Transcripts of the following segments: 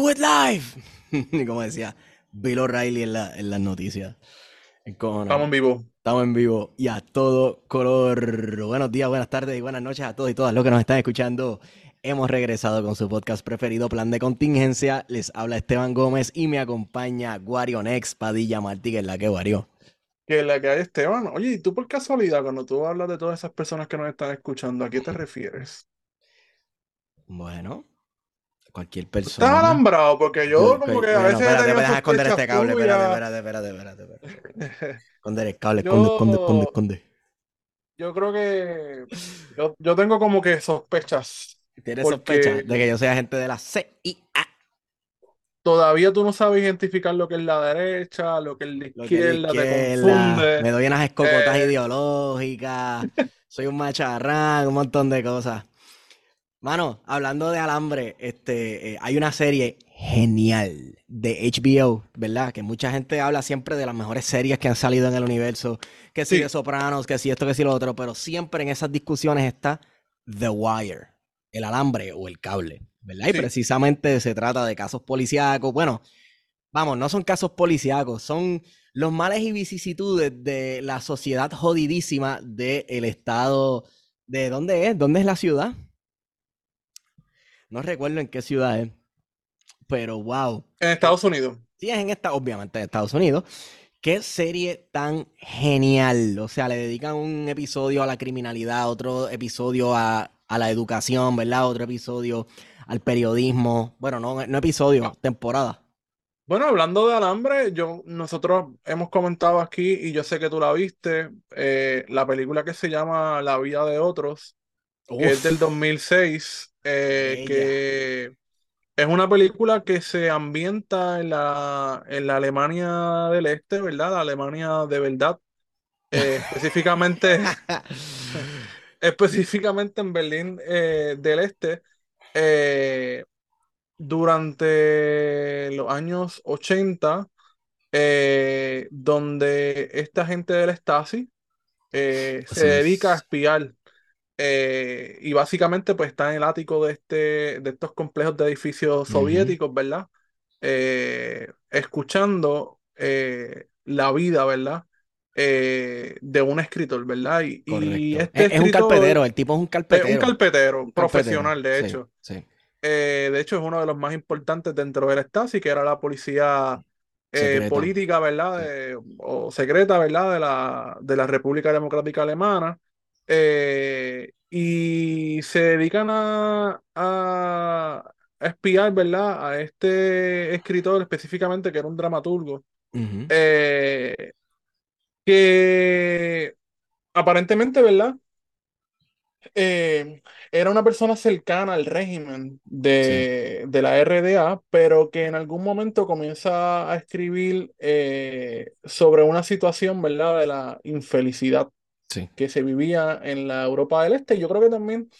do it live. y como decía Bill O'Reilly en, la, en las noticias. Estamos en vivo. Estamos en vivo y a todo color. Buenos días, buenas tardes y buenas noches a todos y todas los que nos están escuchando. Hemos regresado con su podcast preferido, Plan de Contingencia. Les habla Esteban Gómez y me acompaña Guario Nex, Padilla Martí, que es la que Guario. Que es la que hay Esteban. Oye, ¿y tú por casualidad, cuando tú hablas de todas esas personas que nos están escuchando, ¿a qué te refieres? Bueno, cualquier persona. Estás alambrado, porque yo como que a veces. Espérate, me dejas esconder este cable. Espérate, espérate, espérate, espérate. Esconder el cable, esconde, esconde, esconde, esconde. Yo creo que. Yo, yo tengo como que sospechas. Tienes sospecha de que yo sea agente de la CIA. Todavía tú no sabes identificar lo que es la derecha, lo que es la izquierda, te confunde. Me doy unas escocotas eh. ideológicas, soy un macharrán, un montón de cosas. Mano, hablando de alambre, este, eh, hay una serie genial de HBO, ¿verdad? Que mucha gente habla siempre de las mejores series que han salido en el universo, que si de Sopranos, que si esto, que si lo otro, pero siempre en esas discusiones está The Wire, el alambre o el cable, ¿verdad? Y precisamente se trata de casos policíacos. Bueno, vamos, no son casos policíacos, son los males y vicisitudes de la sociedad jodidísima del estado. ¿De dónde es? ¿Dónde es la ciudad? No recuerdo en qué ciudad es, pero wow. En Estados Unidos. Sí, es en esta, obviamente en Estados Unidos. Qué serie tan genial. O sea, le dedican un episodio a la criminalidad, otro episodio a, la educación, ¿verdad? Otro episodio al periodismo. Bueno, no, no episodio, temporada. Bueno, hablando de alambre, yo, nosotros hemos comentado aquí, y yo sé que tú la viste, eh, la película que se llama La vida de otros, que es del 2006. Eh, que es una película que se ambienta en la, en la Alemania del Este, ¿verdad? La Alemania de verdad. Eh, específicamente, específicamente en Berlín eh, del Este. durante los años 80, donde esta gente del Stasi se dedica a espiar eh, y básicamente pues está en el ático de, este, de estos complejos de edificios soviéticos, ¿verdad? Eh, escuchando eh, la vida, ¿verdad? de un escritor, ¿verdad? Y, este es, un carpetero, el tipo es un carpetero. Es un carpetero, profesional, de hecho. Sí, de hecho, es uno de los más importantes dentro del Stasi, que era la policía política, ¿verdad? o secreta, ¿verdad? De la, de la República Democrática Alemana. Eh, y se dedican a, a, espiar, ¿verdad? A este escritor específicamente, que era un dramaturgo, eh, que aparentemente, ¿verdad? Eh, era una persona cercana al régimen de, de, la RDA, pero que en algún momento comienza a escribir sobre una situación, ¿verdad? De la infelicidad que se vivía en la Europa del Este. Yo creo que también,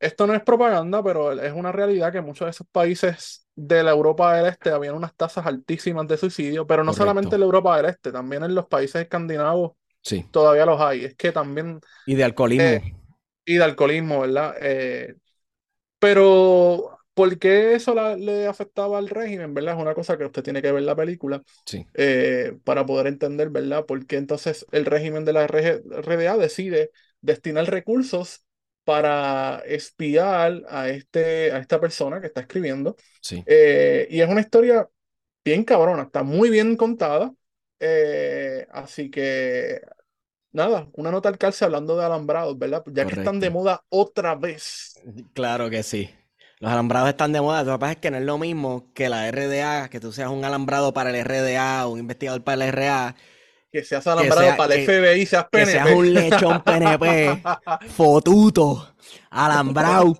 esto no es propaganda, pero es una realidad que muchos de esos países de la Europa del Este habían unas tasas altísimas de suicidio, pero no solamente en la Europa del Este, también en los países escandinavos sí. todavía los hay. Es que también... Y de alcoholismo. Eh, y de alcoholismo, ¿verdad? Eh, pero ¿Por qué eso le afectaba al régimen? ¿Verdad? Es una cosa que usted tiene que ver la película eh, para poder entender, ¿verdad? Por qué entonces el régimen de la RDA decide destinar recursos para espiar a, este, a esta persona que está escribiendo. Sí. Eh, y es una historia bien cabrona, está muy bien contada. Eh, así que, nada, una nota al calce hablando de alambrados, ¿verdad? Ya que están de moda otra vez. Claro que sí. Los alambrados están de moda. Lo que pasa es que no es lo mismo que la RDA, que tú seas un alambrado para el RDA un investigador para el RA. Que seas alambrado para el FBI, seas PNP. Que seas un lechón PNP, fotuto, alambrado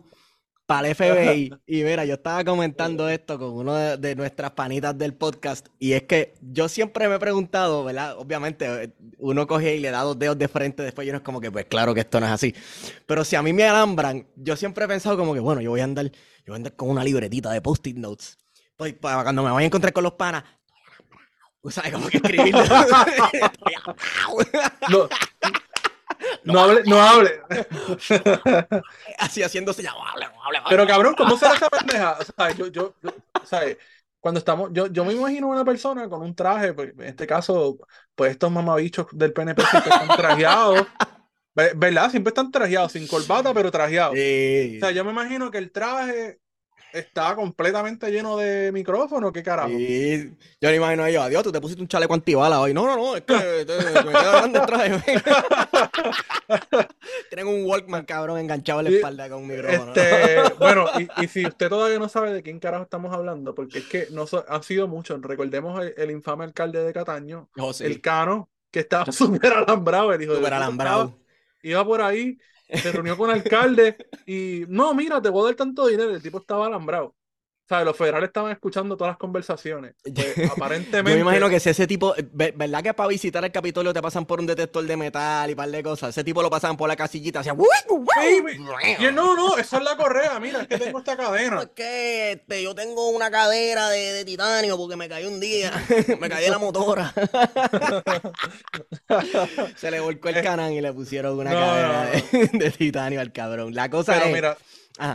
para el FBI. Y mira, yo estaba comentando esto con uno de, nuestras panitas del podcast. Y es que yo siempre me he preguntado, ¿verdad? Obviamente, uno coge y le da dos dedos de frente. Después yo no es como que, pues claro que esto no es así. Pero si a mí me alambran, yo siempre he pensado como que, bueno, yo voy a andar, yo voy a andar con una libretita de post-it notes. Pues para cuando me voy a encontrar con los panas, ¿sabes? Como que escribirlo. no, no hable, no hable. Así haciéndose ya, no hable, no hable. Pero cabrón, ¿cómo será esa pendeja? O sea, yo, yo, ¿sabes? Cuando estamos, yo, yo me imagino una persona con un traje, pues, en este caso, pues estos mamabichos del PNP siempre están trajeados, ¿verdad? Siempre están trajeados, sin corbata, pero trajeados. O sea, yo me imagino que el traje estaba completamente lleno de micrófono, ¿qué carajo? Y yo me imagino a ellos, adiós, tú te pusiste un chaleco antibala hoy. No, no, no, es que me queda grande el traje. Tienen un Walkman, cabrón, enganchado en la espalda con un micrófono. Este, bueno, y, y, si usted todavía no sabe de quién carajo estamos hablando, porque es que no han sido muchos. Recordemos el, infame alcalde de Cataño, oh, el Cano, que estaba súper alambrado, el hijo Súper alambrado. Iba por ahí se reunió con el alcalde y no, mira, te voy a dar tanto dinero. El tipo estaba alambrado. O sea, los federales estaban escuchando todas las conversaciones. Pues, aparentemente. Yo me imagino que si ese tipo, ¿verdad que para visitar el Capitolio te pasan por un detector de metal y par de cosas? Ese tipo lo pasaban por la casillita, hacía. no, no, esa es la correa, mira, es que tengo esta cadena. Es que este, yo tengo una cadera de, titanio porque me cayó un día, me caí en la motora. Se le volcó el canal y le pusieron una cadera de, titanio al cabrón. La cosa Pero mira,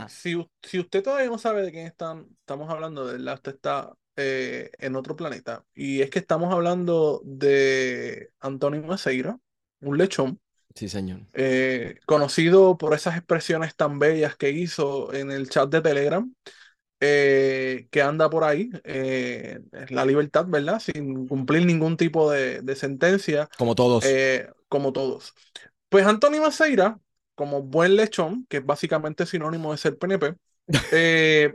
si, usted todavía no sabe de quién están, estamos hablando, de verdad, usted está eh, en otro planeta. Y es que estamos hablando de Antonio Maceira, un lechón. Sí, señor. Eh, conocido por esas expresiones tan bellas que hizo en el chat de Telegram, eh, que anda por ahí, la libertad, ¿verdad? Sin cumplir ningún tipo de, de sentencia. Como todos. como todos. Pues Antonio Maceira como buen lechón, que es básicamente sinónimo de ser PNP, eh,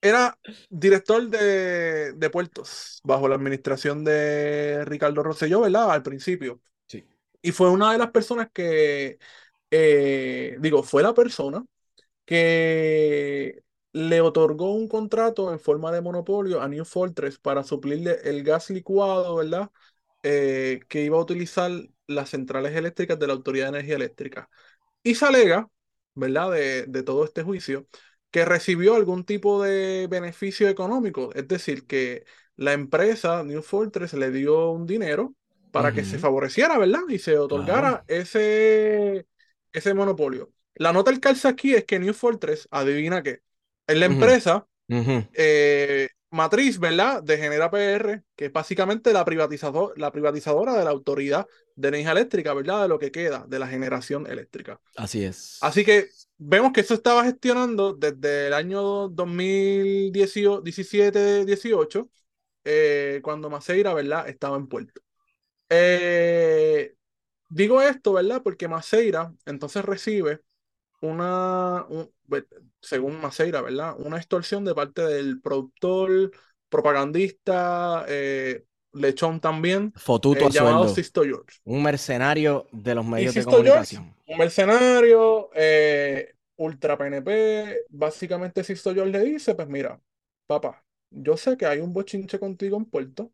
era director de, de, puertos bajo la administración de Ricardo Rosselló, ¿verdad? Al principio. Sí. Y fue una de las personas que, eh, digo, fue la persona que le otorgó un contrato en forma de monopolio a New Fortress para suplirle el gas licuado, ¿verdad? Eh, que iba a utilizar las centrales eléctricas de la Autoridad de Energía Eléctrica. Y se alega, ¿verdad?, de, de todo este juicio, que recibió algún tipo de beneficio económico, es decir, que la empresa New Fortress le dio un dinero para que se favoreciera, ¿verdad? Y se otorgara ese, ese monopolio. La nota del calza aquí es que New Fortress, adivina qué, es la empresa eh, matriz, ¿verdad? De Genera PR, que es básicamente la, privatizador, la privatizadora de la autoridad de energía eléctrica, ¿verdad? De lo que queda de la generación eléctrica. Así es. Así que vemos que eso estaba gestionando desde el año 2017-18, eh, cuando Maceira, ¿verdad? Estaba en puerto. Eh, digo esto, ¿verdad? Porque Maceira entonces recibe una, según Maceira, ¿verdad? Una extorsión de parte del productor, propagandista, eh, lechón también, Fotuto eh, llamado Sisto George. Un mercenario de los medios de comunicación. un mercenario, eh, ultra PNP. Básicamente Sisto George le dice, pues mira, papá, yo sé que hay un bochinche contigo en Puerto,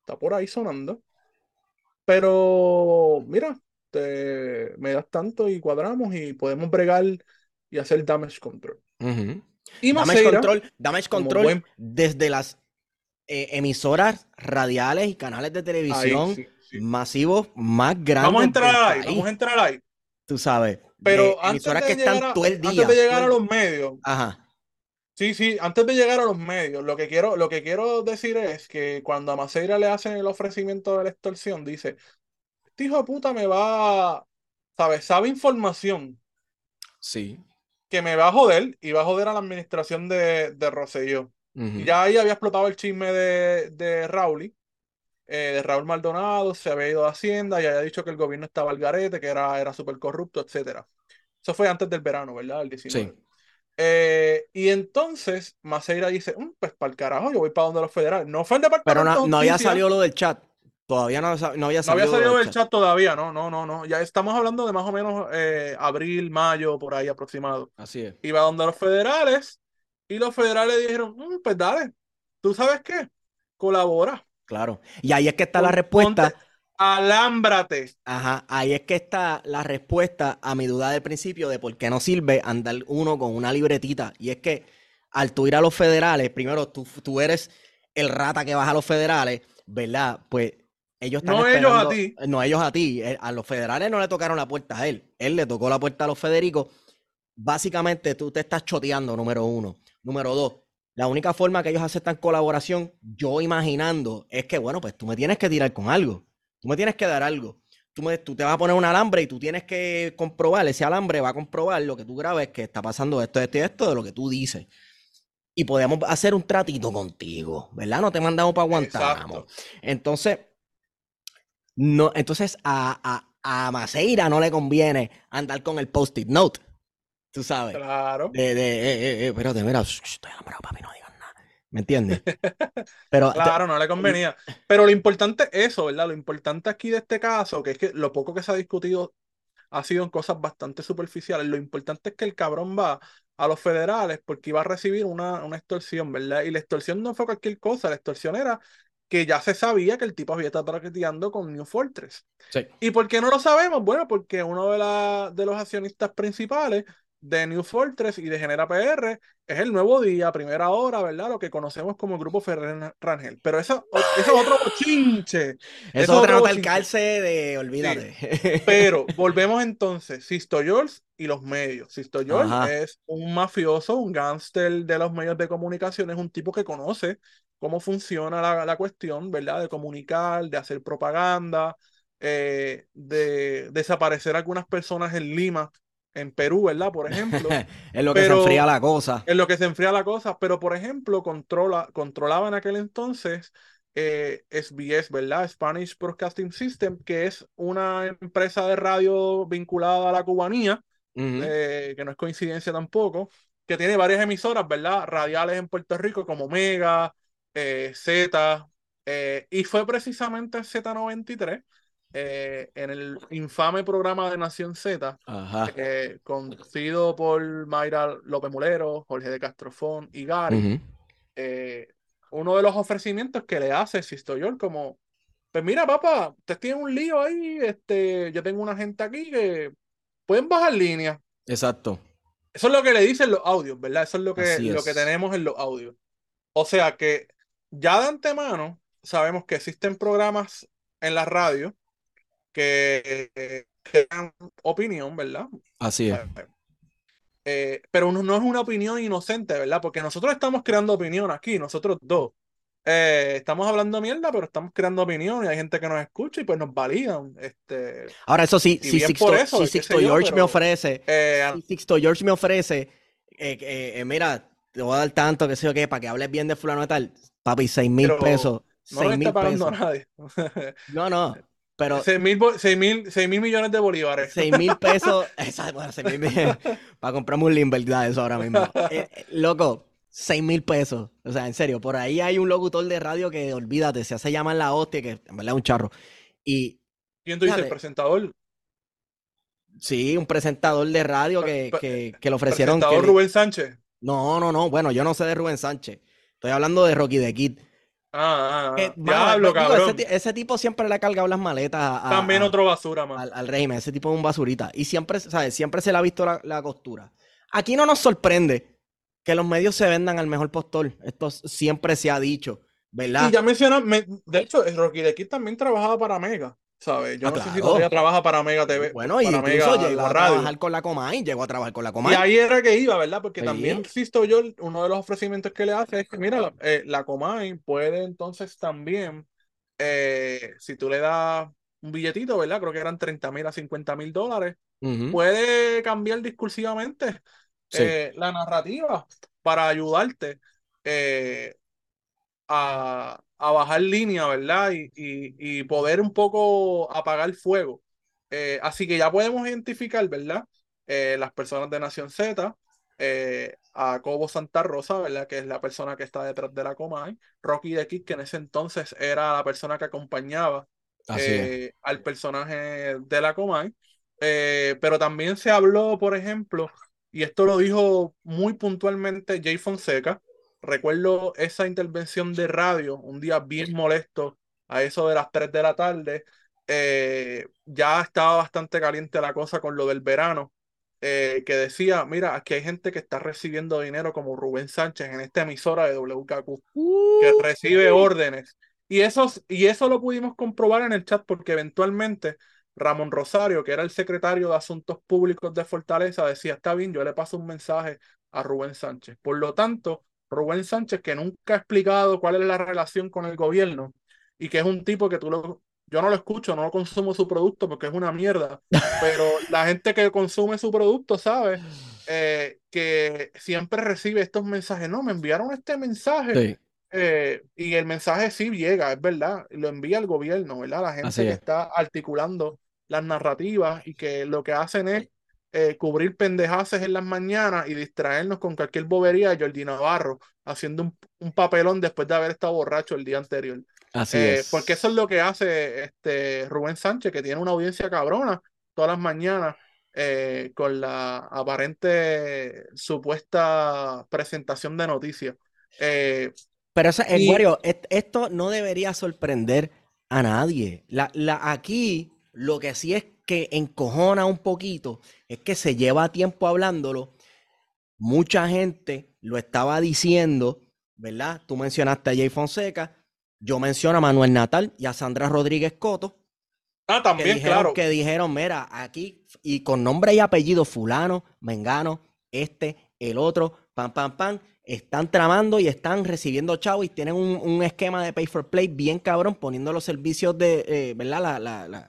está por ahí sonando, pero mira, te, me das tanto y cuadramos y podemos bregar y hacer damage control. Y damage control, damage control desde las eh, emisoras radiales y canales de televisión masivos más grandes. Vamos a entrar ahí, vamos a entrar ahí. Tú sabes. Pero antes de, que llegar a, todo el día, antes de llegar a los medios. Ajá. Sí, sí, antes de llegar a los medios, lo que quiero, lo que quiero decir es que cuando a Maceira le hacen el ofrecimiento de la extorsión, dice, este hijo de puta me va, ¿sabes? Sabe información. Sí. Que me va a joder y va a joder a la administración de, de Rosselló. Ya ahí había explotado el chisme de, de Raúl, eh, de Raúl Maldonado, se había ido a Hacienda y había dicho que el gobierno estaba al garete, que era, era súper corrupto, etc. Eso fue antes del verano, ¿verdad? El 19. Sí. Eh, y entonces Maceira dice, mm, pues para el carajo, yo voy para donde los federales. No fue el departamento. Pero no, no había salido lo del chat. Todavía no, no había salido. No había salido del chat. todavía, no, no, no, no. Ya estamos hablando de más o menos eh, abril, mayo, por ahí aproximado. Así es. Iba donde los federales y los federales dijeron, mm, pues dale, ¿tú sabes qué? Colabora. Claro. Y ahí es que está la respuesta. alámbrate. Ajá, ahí es que está la respuesta a mi duda del principio de por qué no sirve andar uno con una libretita. Y es que al tú ir a los federales, primero tú, tú eres el rata que vas a los federales, ¿verdad? Pues ellos están No ellos a ti. No ellos a ti. Eh, a los federales no le tocaron la puerta a él. Él le tocó la puerta a los Federicos. Básicamente tú te estás choteando, número uno. Número dos, la única forma que ellos aceptan colaboración, yo imaginando, es que, bueno, pues tú me tienes que tirar con algo. Tú me tienes que dar algo. Tú, me, tú te vas a poner un alambre y tú tienes que comprobar, ese alambre va a comprobar lo que tú grabes, que está pasando esto, esto y esto, de lo que tú dices. Y podemos hacer un tratito contigo, ¿verdad? No te mandamos para Guantánamo. Entonces, no, entonces a, a, a Maceira no le conviene andar con el post-it note. Tú sabes. Claro. De, de, eh, eh, eh espérate, mira, estoy enamorado, papi, no digas nada. ¿Me entiendes? Pero, claro, no le convenía. Pero lo importante es eso, ¿verdad? Lo importante aquí de este caso, que es que lo poco que se ha discutido ha sido en cosas bastante superficiales. Lo importante es que el cabrón va a los federales porque iba a recibir una, una extorsión, ¿verdad? Y la extorsión no fue cualquier cosa, la extorsión era que ya se sabía que el tipo había estado practicando con New Fortress. Sí. ¿Y por qué no lo sabemos? Bueno, porque uno de, la, de los accionistas principales de New Fortress y de Genera PR es el nuevo día, primera hora, ¿verdad? Lo que conocemos como el grupo Ferrer Rangel. Pero eso, eso es otro chinche. Eso es otra nota al calce de olvídate. Pero volvemos entonces, Sisto George y los medios. Sisto George es un mafioso, un gángster de los medios de comunicación, es un tipo que conoce cómo funciona la, la cuestión, ¿verdad? De comunicar, de hacer propaganda, eh, de desaparecer algunas personas en Lima en Perú, ¿verdad? Por ejemplo. en lo que se enfría la cosa. En lo que se enfría la cosa, pero por ejemplo, controla, controlaba en aquel entonces eh, SBS, ¿verdad? Spanish Broadcasting System, que es una empresa de radio vinculada a la cubanía, eh, que no es coincidencia tampoco, que tiene varias emisoras, ¿verdad? Radiales en Puerto Rico como Mega, eh, Z, y fue precisamente Z93 eh, en el infame programa de Nación Z, eh, conducido por Mayra López Mulero, Jorge de Castrofón y Gary, eh, uno de los ofrecimientos que le hace Sistoyor como, pues mira papá, ustedes tienen un lío ahí, este, yo tengo una gente aquí que pueden bajar línea. Exacto. Eso es lo que le dicen los audios, ¿verdad? Eso es lo que, lo que tenemos en los audios. O sea que ya de antemano sabemos que existen programas en la radio que crean opinión, ¿verdad? Así es. Eh, pero no, es una opinión inocente, ¿verdad? Porque nosotros estamos creando opinión aquí, nosotros dos. Eh, estamos hablando mierda, pero estamos creando opinión y hay gente que nos escucha y pues nos validan. Este, Ahora, eso sí, si Sixto, si Sixto George me ofrece, eh, si Sixto George me ofrece, mira, te voy a dar tanto, que sé yo qué, para que hables bien de fulano y tal, papi, seis mil pesos. No le está pagando a nadie. no, no. Pero 6 mil, millones de bolívares. 6 mil pesos. bueno, 6 mil para comprarme un Limber, eso ahora mismo. Eh, eh, loco, 6 mil pesos. O sea, en serio, por ahí hay un locutor de radio que, olvídate, se hace llamar la hostia, que en verdad es un charro. Y. ¿Quién tú dices? ¿El presentador? Sí, un presentador de radio que, que, que le ofrecieron. ¿Presentador Rubén Sánchez? No, no, no. Bueno, yo no sé de Rubén Sánchez. Estoy hablando de Rocky de Kid. Ah, ah, ah. Diablo, cabrón. Ese, tipo siempre le ha cargado las maletas a, También otro basura, man. Al, régimen. Ese tipo es un basurita. Y siempre, ¿sabes? Siempre se le ha visto la, costura. Aquí no nos sorprende que los medios se vendan al mejor postor. Esto siempre se ha dicho, ¿verdad? Y ya mencionan, de hecho, Rocky de aquí también trabajaba para Mega. ¿Sabes? Yo ah, no sé si todavía trabaja para Mega TV. Bueno, y incluso llegó a trabajar con la Comay, llegó a trabajar con la Comay. Y ahí era que iba, ¿verdad? Porque también, insisto yo, uno de los ofrecimientos que le hace es que, mira, eh, la Comay puede entonces también, eh, si tú le das un billetito, ¿verdad? Creo que eran 30 mil a 50 mil dólares, puede cambiar discursivamente eh, la narrativa para ayudarte a, a bajar línea, ¿verdad? Y, y, poder un poco apagar el fuego. Eh, así que ya podemos identificar, ¿verdad? Eh, las personas de Nación Z, eh, a Cobo Santa Rosa, ¿verdad? Que es la persona que está detrás de la Comay, Rocky de Kid, que en ese entonces era la persona que acompañaba al personaje de la Comay. pero también se habló, por ejemplo, y esto lo dijo muy puntualmente Jay Fonseca, recuerdo esa intervención de radio, un día bien molesto, a eso de las 3 de la tarde. Eh, ya estaba bastante caliente la cosa con lo del verano, eh, que decía, mira, aquí hay gente que está recibiendo dinero como Rubén Sánchez en esta emisora de WKQ, que recibe órdenes. Y eso, y eso lo pudimos comprobar en el chat porque eventualmente Ramón Rosario, que era el secretario de Asuntos Públicos de Fortaleza, decía, está bien, yo le paso un mensaje a Rubén Sánchez. Por lo tanto, Rubén Sánchez, que nunca ha explicado cuál es la relación con el gobierno y que es un tipo que tú lo, yo no lo escucho, no lo consumo su producto porque es una mierda, pero la gente que consume su producto sabe eh, que siempre recibe estos mensajes. No, me enviaron este mensaje. Eh, y el mensaje sí llega, es verdad, lo envía el gobierno, ¿verdad? La gente que está articulando las narrativas y que lo que hacen es eh, cubrir pendejaces en las mañanas y distraernos con cualquier bobería de Jordi Navarro, haciendo un, papelón después de haber estado borracho el día anterior. Así eh, es. Porque eso es lo que hace este Rubén Sánchez, que tiene una audiencia cabrona todas las mañanas eh, con la aparente supuesta presentación de noticias. Pero eso, esto no debería sorprender a nadie. La, la, aquí lo que sí es que encojona un poquito es que se lleva tiempo hablándolo. Mucha gente lo estaba diciendo, ¿verdad? Tú mencionaste a Jay Fonseca, yo menciono a Manuel Natal y a Sandra Rodríguez Coto. Ah, también, claro. Que dijeron, mira, aquí, y con nombre y apellido, fulano, mengano, este, el otro, pam, pam, pam, están tramando y están recibiendo chavo y tienen un, esquema de pay for play bien cabrón, poniendo los servicios de, eh, ¿verdad?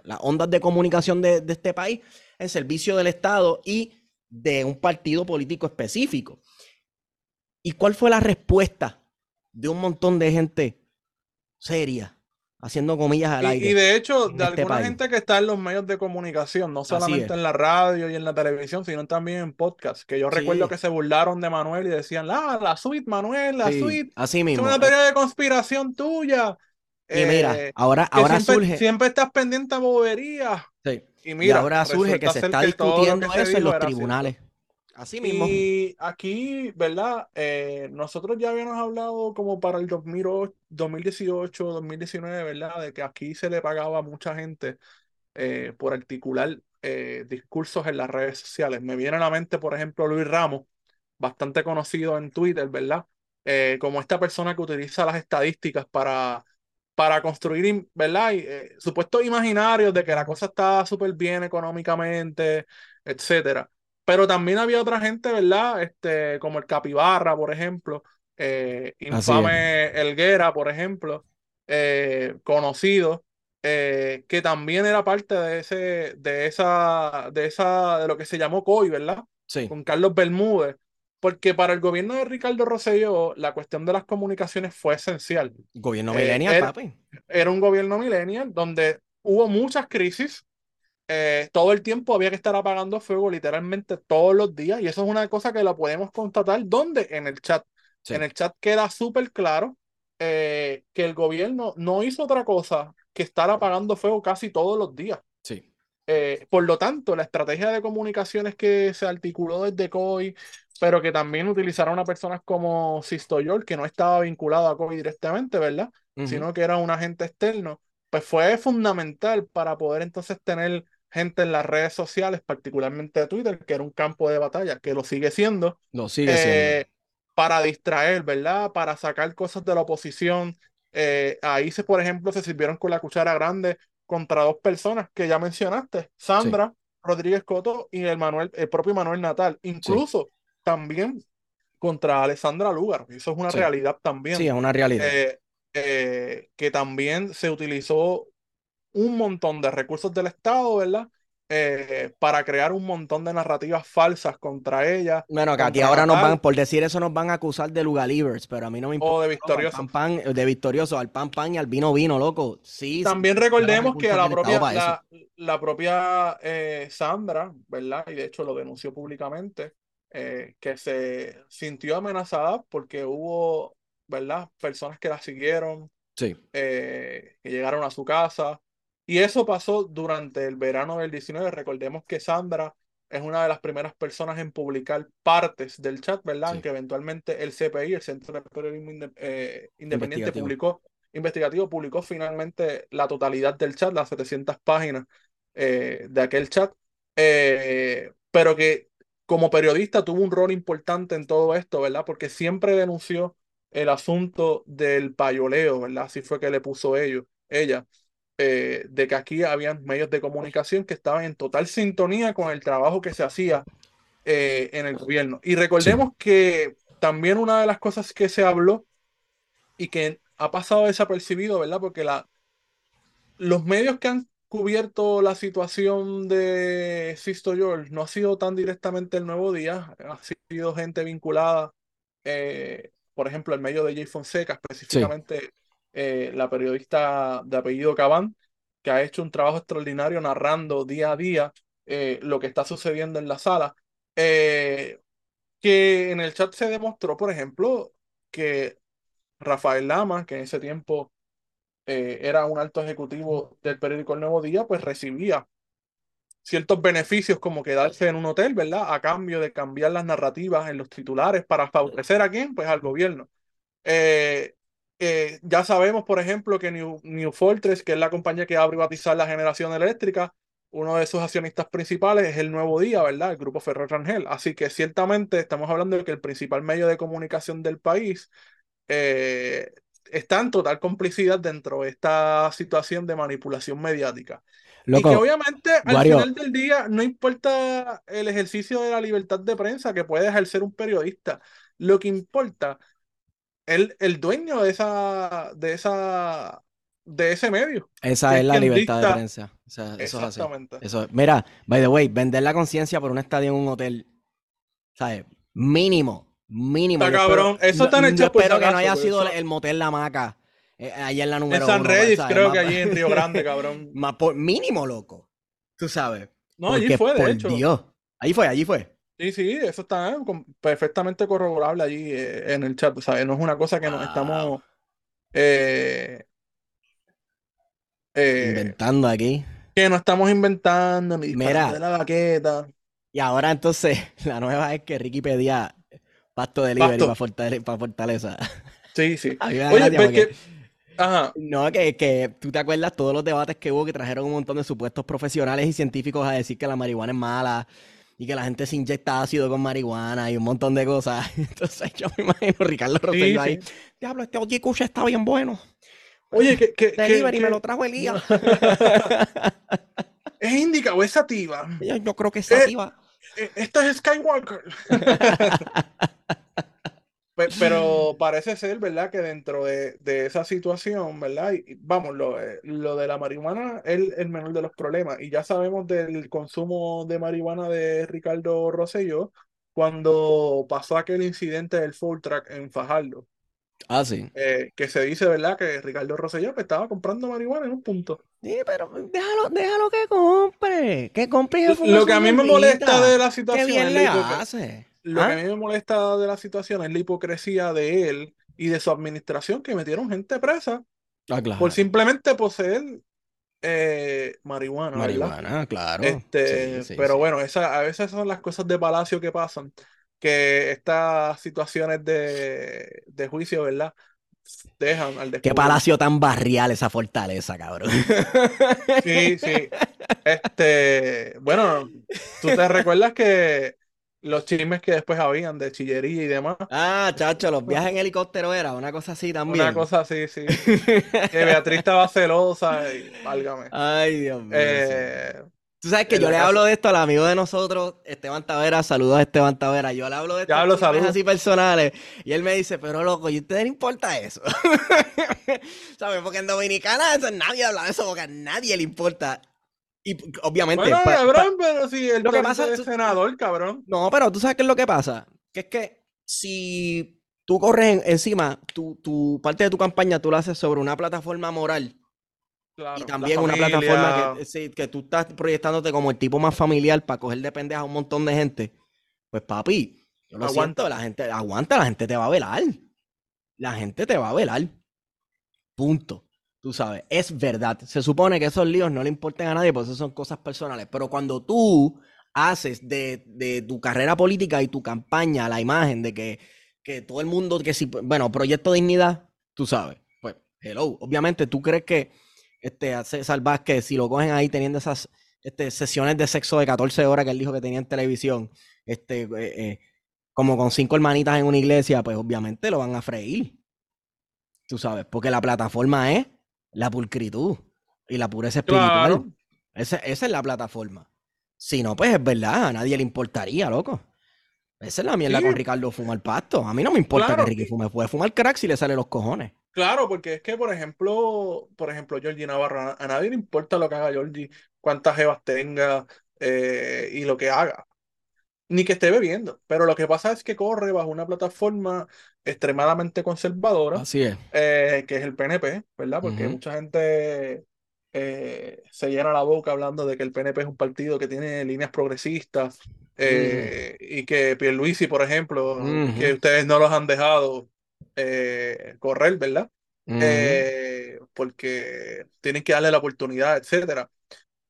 Las ondas de comunicación de, este país en servicio del Estado y de un partido político específico. ¿Y cuál fue la respuesta de un montón de gente seria? Haciendo comillas al aire. Y de hecho, de este alguna gente que está en los medios de comunicación, no solamente en la radio y en la televisión, sino también en podcast, que yo recuerdo que se burlaron de Manuel y decían, ah, la suite, Manuel, la suite. Así mismo. Es una teoría de conspiración tuya. Y mira, eh, ahora, ahora surge. Siempre estás pendiente a boberías. Sí. Y mira, ahora surge que se está discutiendo eso en los tribunales. Así mismo. Y aquí, ¿verdad? Eh, nosotros ya habíamos hablado como para el 2018, 2019, ¿verdad? De que aquí se le pagaba a mucha gente eh, por articular eh, discursos en las redes sociales. Me viene a la mente, por ejemplo, Luis Ramos, bastante conocido en Twitter, ¿verdad? como esta persona que utiliza las estadísticas para, para construir, ¿verdad? supuestos imaginarios de que la cosa está súper bien económicamente, etcétera. Pero también había otra gente, ¿verdad? Este, como el Capibarra, por ejemplo, eh, Infame Elguera, por ejemplo, eh, conocido, eh, que también era parte de ese, de esa, de esa, de lo que se llamó COI, ¿verdad? Sí. Con Carlos Bermúdez. Porque para el gobierno de Ricardo Rosselló, la cuestión de las comunicaciones fue esencial. Gobierno millennial, papi. Era un gobierno millennial donde hubo muchas crisis, eh, todo el tiempo había que estar apagando fuego literalmente todos los días y eso es una cosa que la podemos constatar ¿dónde? En el chat. En el chat queda súper claro eh, que el gobierno no hizo otra cosa que estar apagando fuego casi todos los días. Sí. Eh, por lo tanto, la estrategia de comunicaciones que se articuló desde COI, pero que también utilizaron a personas como Sisto York, que no estaba vinculado a COI directamente, ¿verdad? Sino que era un agente externo, pues fue fundamental para poder entonces tener gente en las redes sociales, particularmente Twitter, que era un campo de batalla, que lo sigue siendo. Lo sigue siendo. Eh, para distraer, ¿verdad? Para sacar cosas de la oposición. Eh, ahí, se, por ejemplo, se sirvieron con la cuchara grande contra dos personas que ya mencionaste, Sandra Rodríguez Coto y el, Manuel, el propio Manuel Natal. Incluso también contra Alessandra Lugar. Eso es una realidad también. Sí, es una realidad. Eh, que también se utilizó un montón de recursos del Estado, ¿verdad? Eh, para crear un montón de narrativas falsas contra ella. Bueno, que aquí ahora nos van, por decir eso, nos van a acusar de Lugalivers, pero a mí no me importa. O de victorioso. Al pan, de victorioso, al pan pan y al vino vino, loco. Sí. También recordemos que la propia, la, propia eh, Sandra, ¿verdad? Y de hecho lo denunció públicamente, eh, que se sintió amenazada porque hubo, ¿verdad? Personas que la siguieron, sí. que llegaron a su casa y eso pasó durante el verano del 19. Recordemos que Sandra es una de las primeras personas en publicar partes del chat, ¿verdad? Que eventualmente el CPI, el Centro de Periodismo eh, Independiente, publicó, investigativo, publicó finalmente la totalidad del chat, las 700 páginas eh, de aquel chat, eh, pero que como periodista tuvo un rol importante en todo esto, ¿verdad? Porque siempre denunció el asunto del payoleo, ¿verdad? Así fue que le puso ello, ella. Eh, de que aquí habían medios de comunicación que estaban en total sintonía con el trabajo que se hacía eh, en el gobierno. Y recordemos que también una de las cosas que se habló y que ha pasado desapercibido, ¿verdad? Porque la, los medios que han cubierto la situación de Sisto George no ha sido tan directamente el nuevo día, ha sido gente vinculada, eh, por ejemplo, el medio de Jay Fonseca, específicamente eh, la periodista de apellido Cabán, que ha hecho un trabajo extraordinario narrando día a día eh, lo que está sucediendo en la sala. que en el chat se demostró, por ejemplo, que Rafael Lama, que en ese tiempo eh, era un alto ejecutivo del periódico El Nuevo Día, pues recibía ciertos beneficios como quedarse en un hotel, ¿verdad? A cambio de cambiar las narrativas en los titulares para favorecer a quién? Pues al gobierno. Eh, eh, ya sabemos, por ejemplo, que New, New, Fortress, que es la compañía que va a privatizar la generación eléctrica, uno de sus accionistas principales es el Nuevo Día, ¿verdad? El grupo Ferrer Rangel. Así que ciertamente estamos hablando de que el principal medio de comunicación del país eh, está en total complicidad dentro de esta situación de manipulación mediática. y que obviamente al final del día no importa el ejercicio de la libertad de prensa que puede ejercer un periodista, lo que importa es el dueño de esa, de esa, de ese medio. Esa es, la libertad de prensa. eso Exactamente. Eso, mira, by the way, vender la conciencia por un estadio en un hotel, ¿sabes? Mínimo Mínimo. Está cabrón. Eso está hecho Espero que no haya sido el motel La Maca. Eh, allá en la número En San Regis, creo que allí en Río Grande, cabrón. Más por mínimo, loco. Tú sabes. No, allí fue, de por hecho. Dios. Ahí fue, allí fue. Sí, sí, eso está eh, perfectamente corroborable allí eh, en el chat, ¿sabes? No es una cosa que nos estamos inventando aquí. Que no estamos inventando, ni Mira, de la baqueta. Y ahora entonces, la nueva es que Ricky pedía Pasto delivery para Fortaleza, para Fortaleza. Sí, sí. Oye, pues que... Ajá. No, que, que tú te acuerdas todos los debates que hubo que trajeron un montón de supuestos profesionales y científicos a decir que la marihuana es mala y que la gente se inyecta ácido con marihuana y un montón de cosas. Entonces yo me imagino Ricardo Rosselló ahí. Diablo, este OG está bien bueno. Oye, que... que Delivery me lo trajo Elías. ¿Es indica o es sativa? Yo, creo que es sativa. Eh, esto es Skywalker. Pero parece ser, ¿verdad? Que dentro de, esa situación, ¿verdad? Y, vamos, lo, eh, lo, de la marihuana es el, menor de los problemas. Y ya sabemos del consumo de marihuana de Ricardo Rosselló cuando pasó aquel incidente del full track en Fajardo. Ah, sí. Eh, que se dice, ¿verdad? Que Ricardo Rosselló estaba comprando marihuana en un punto. Sí, pero déjalo, déjalo que compre. Que compre. Lo que a mí me molesta de la situación. bien le hace. Lo que a ¿Ah? mí me molesta de la situación es la hipocresía de él y de su administración que metieron gente presa ah, claro. por simplemente poseer eh, marihuana. Marihuana, claro. Este, pero bueno, esa, a veces son las cosas de palacio que pasan que estas situaciones de, de juicio, ¿verdad? Dejan al Qué palacio tan barrial esa fortaleza, cabrón. Sí, sí. Este, bueno, tú te recuerdas que los chismes que después habían de chillería y demás. Ah, chacho, los viajes en helicóptero era una cosa así también. Una cosa así, sí. que Beatriz estaba celosa y válgame. Ay, Dios mío. Eh, Tú sabes que yo le hablo de esto al amigo de nosotros, Esteban Tavera, saludos a Esteban Tavera. Yo le hablo de esto hablo, así personales. Y él me dice, pero loco, ¿y a ustedes le importa eso? ¿Sabes? Porque en Dominicana eso, nadie habla de eso, porque a nadie le importa. Y obviamente. Bueno, cabrón, pero si el lo que pasa, es senador, cabrón. No, pero tú sabes qué es lo que pasa. Que es que si tú corres encima, tu, tu parte de tu campaña tú la haces sobre una plataforma moral y también una plataforma que, que tú estás proyectándote como el tipo más familiar para coger de pendeja a un montón de gente. Pues papi, yo lo aguanta. la gente, aguanta, la gente te va a velar. La gente te va a velar. Punto. Tú sabes, es verdad. Se supone que esos líos no le importan a nadie, porque eso son cosas personales. Pero cuando tú haces de, de tu carrera política y tu campaña la imagen de que, que todo el mundo, que si, bueno, Proyecto Dignidad, tú sabes, pues, hello, obviamente tú crees que este, César que si lo cogen ahí teniendo esas este, sesiones de sexo de 14 horas que él dijo que tenía en televisión, este, eh, eh, como con cinco hermanitas en una iglesia, pues obviamente lo van a freír. Tú sabes, porque la plataforma es la pulcritud y la pureza espiritual. Esa, esa, es la plataforma. Si no, pues es verdad, a nadie le importaría, loco. Esa es la mierda con Ricardo fumar pasto. A mí no me importa que Ricky fume, puede fumar crack si le sale los cojones. Claro, porque es que, por ejemplo, por ejemplo, Georgie Navarro, a nadie le importa lo que haga Georgie, cuántas jevas tenga eh, y lo que haga. Ni que esté bebiendo. Pero lo que pasa es que corre bajo una plataforma extremadamente conservadora. Así es. Eh, que es el PNP, ¿verdad? Porque mucha gente eh, se llena la boca hablando de que el PNP es un partido que tiene líneas progresistas y que Pierluisi, por ejemplo, que ustedes no los han dejado eh, correr, ¿verdad? Eh, porque tienen que darle la oportunidad, etcétera.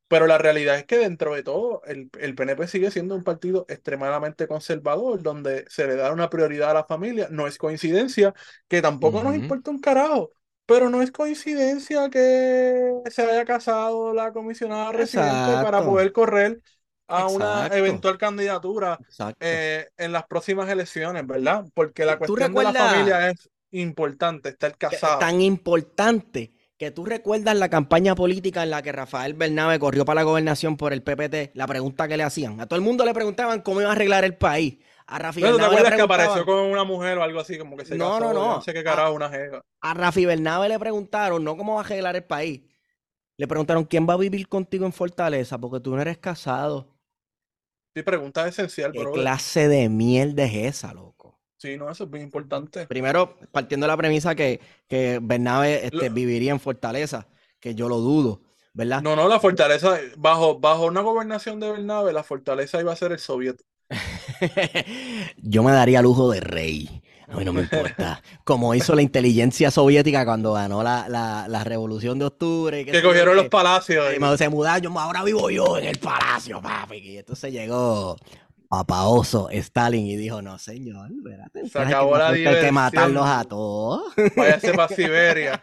Pero la realidad es que dentro de todo, el, el, PNP sigue siendo un partido extremadamente conservador, donde se le da una prioridad a la familia. No es coincidencia que tampoco nos importa un carajo, pero no es coincidencia que se haya casado la comisionada residente para poder correr a una eventual candidatura eh, en las próximas elecciones, ¿verdad? Porque la cuestión de la familia es importante, estar casado. Tan importante que tú recuerdas la campaña política en la que Rafael Bernabe corrió para la gobernación por el PPT, la pregunta que le hacían. A todo el mundo le preguntaban cómo iba a arreglar el país. A Rafi ¿Pero te acuerdas que apareció con una mujer o algo así, como que se no, no, no, no sé qué carajo, una jeva. A Rafi Bernabe le preguntaron, no cómo va a arreglar el país. Le preguntaron, ¿quién va a vivir contigo en Fortaleza? Porque tú no eres casado. Sí, pregunta esencial, ¿Qué clase de mierda es esa, loco? Sí, no, eso es muy importante. Primero, partiendo de la premisa que, que Bernabe este, viviría en Fortaleza, que yo lo dudo, ¿verdad? No, no, la Fortaleza, bajo, bajo una gobernación de Bernabe, la Fortaleza iba a ser el soviet. yo me daría lujo de rey. A mí no me importa. Como hizo la inteligencia soviética cuando ganó la, la, revolución de octubre. Que, cogieron los palacios. Y se mudaron, ahora vivo yo en el palacio, papi. Y entonces llegó Oso, Stalin y dijo, no señor, espérate. Se acabó la diversión. Hay que matarlos a todos. Váyase para Siberia.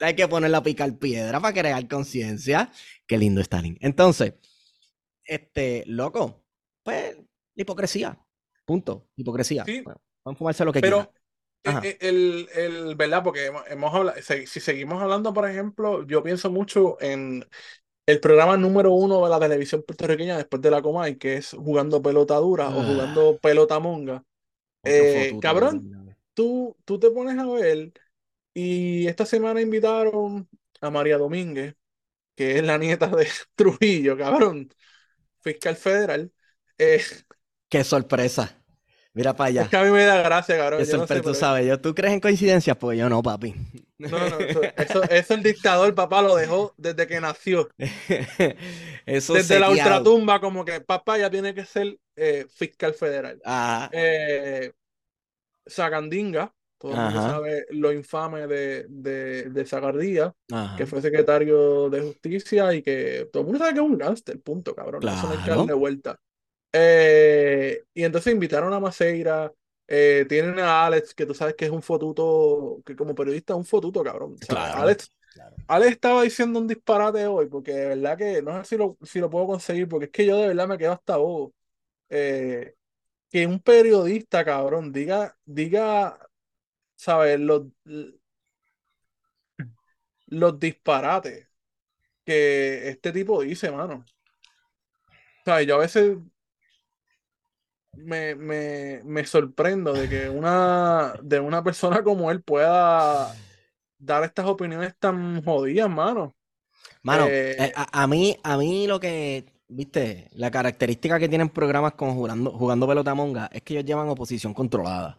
hay que ponerla a picar piedra para crear conciencia. Qué lindo Stalin. Entonces, este, loco, pues, hipocresía. Punto. Hipocresía. Sí. Van a fumarse lo que Pero, quieran. Eh, el, el, ¿verdad? Porque hemos, hablado, si, seguimos hablando, por ejemplo, yo pienso mucho en el programa número uno de la televisión puertorriqueña después de la Comay, que es jugando pelota dura o jugando pelota monga. Eh, cabrón, tú, tú te pones a ver y esta semana invitaron a María Domínguez, que es la nieta de Trujillo, cabrón, fiscal federal. Eh, Qué sorpresa. Mira para allá. Es que a mí me da gracia, cabrón. Eso, no tú sabes, yo, ¿tú crees en coincidencias? Pues yo no, papi. No, no, eso, eso, el dictador, papá, lo dejó desde que nació. eso Desde la ultratumba, como que papá ya tiene que ser eh, fiscal federal. Ajá. Eh, Sagandinga, todo el mundo sabe lo infame de, de, de Zagardía, que fue secretario de justicia y que todo el mundo sabe que es un gánster, punto, cabrón. Eso no hay que darle vuelta. Eh, y entonces invitaron a Maceira. Eh, tienen a Alex, que tú sabes que es un fotuto, que como periodista es un fotuto, cabrón. Alex, Alex estaba diciendo un disparate hoy, porque de verdad que no sé si lo, si lo puedo conseguir, porque es que yo de verdad me quedo hasta bobo. Eh, que un periodista, cabrón, diga, diga, ¿sabes? Los, los disparates que este tipo dice, mano. ¿Sabes? Yo a veces me, me, me, sorprendo de que una, de una persona como él pueda dar estas opiniones tan jodidas, mano. Mano, eh, eh, a, mí, a mí lo que, viste, la característica que tienen programas como jugando, jugando pelota monga es que ellos llevan oposición controlada.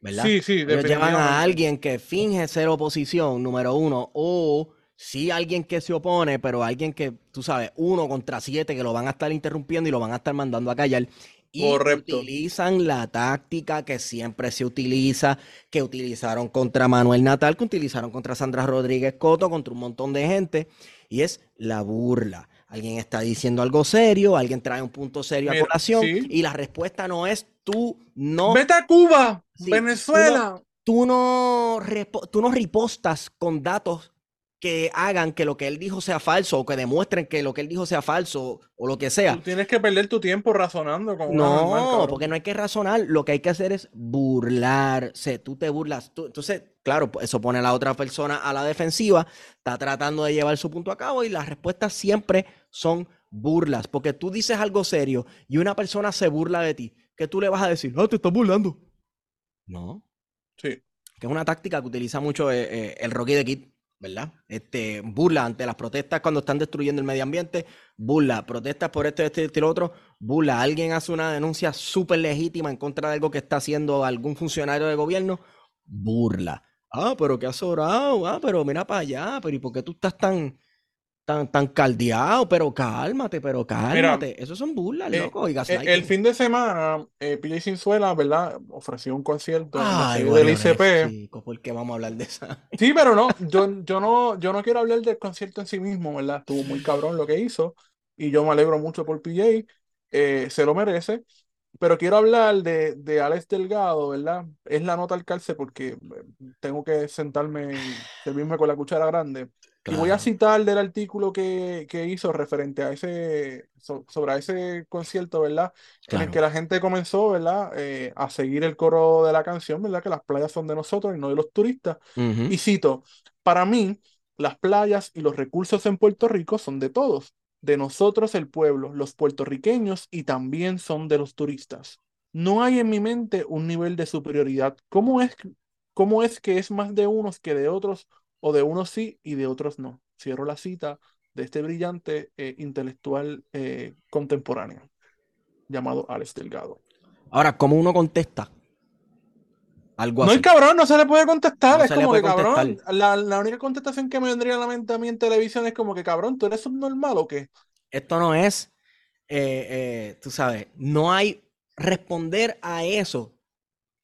¿Verdad? Sí, sí, Ellos llevan a alguien que finge ser oposición, número uno, o sí alguien que se opone, pero alguien que, tú sabes, uno contra siete que lo van a estar interrumpiendo y lo van a estar mandando a callar. Y utilizan la táctica que siempre se utiliza, que utilizaron contra Manuel Natal, que utilizaron contra Sandra Rodríguez Coto, contra un montón de gente, y es la burla. Alguien está diciendo algo serio, alguien trae un punto serio a colación, y la respuesta no es tú no. Vete a Cuba, Venezuela. Tú no, tú no, tú no ripostas con datos que hagan que lo que él dijo sea falso o que demuestren que lo que él dijo sea falso o lo que sea. Tú tienes que perder tu tiempo razonando con No, porque no hay que razonar, lo que hay que hacer es burlarse, tú te burlas. Tú, entonces, claro, pues, eso pone a la otra persona a la defensiva, está tratando de llevar su punto a cabo y las respuestas siempre son burlas, porque tú dices algo serio y una persona se burla de ti. que tú le vas a decir, no, te estás burlando. No. Sí. Que es una táctica que utiliza mucho eh, eh, el Rocky de Kid, ¿verdad? Este, burla ante las protestas cuando están destruyendo el medio ambiente, burla, protestas por esto, este, este y lo otro, burla. Alguien hace una denuncia súper legítima en contra de algo que está haciendo algún funcionario de gobierno, burla. Ah, pero qué has orado, ah, pero mira para allá, pero ¿y por qué tú estás tan, tan, tan caldeado, pero cálmate, pero cálmate. Eso son burlas, eh, loco. Y eh, el fin de semana, eh, PJ Sinzuela, ¿verdad? Ofreció un concierto Ay, del ICP. Sí, ¿Por qué vamos a hablar de esa? Sí, pero no, yo, yo no, yo no quiero hablar del concierto en sí mismo, ¿verdad? Estuvo muy cabrón lo que hizo. Y yo me alegro mucho por PJ. Eh, se lo merece. Pero quiero hablar de, de Alex Delgado, ¿verdad? Es la nota al calce porque tengo que sentarme y servirme con la cuchara grande. Y voy a citar del artículo que, que hizo referente a ese, sobre ese concierto, ¿verdad? En el que la gente comenzó, ¿verdad? Eh, a seguir el coro de la canción, ¿verdad? Que las playas son de nosotros y no de los turistas. Y cito, para mí, las playas y los recursos en Puerto Rico son de todos, de nosotros el pueblo, los puertorriqueños y también son de los turistas. No hay en mi mente un nivel de superioridad. ¿Cómo es, cómo es que es más de unos que de otros o de unos sí y de otros no. Cierro la cita de este brillante eh, intelectual eh, contemporáneo llamado Alex Delgado. Ahora, ¿cómo uno contesta? Algo así. No, cabrón, no se le puede contestar. es como que, cabrón, la, única contestación que me vendría a la mente a mí en televisión es como que, cabrón, ¿tú eres subnormal o qué? Esto no es, eh, tú sabes, no hay responder a eso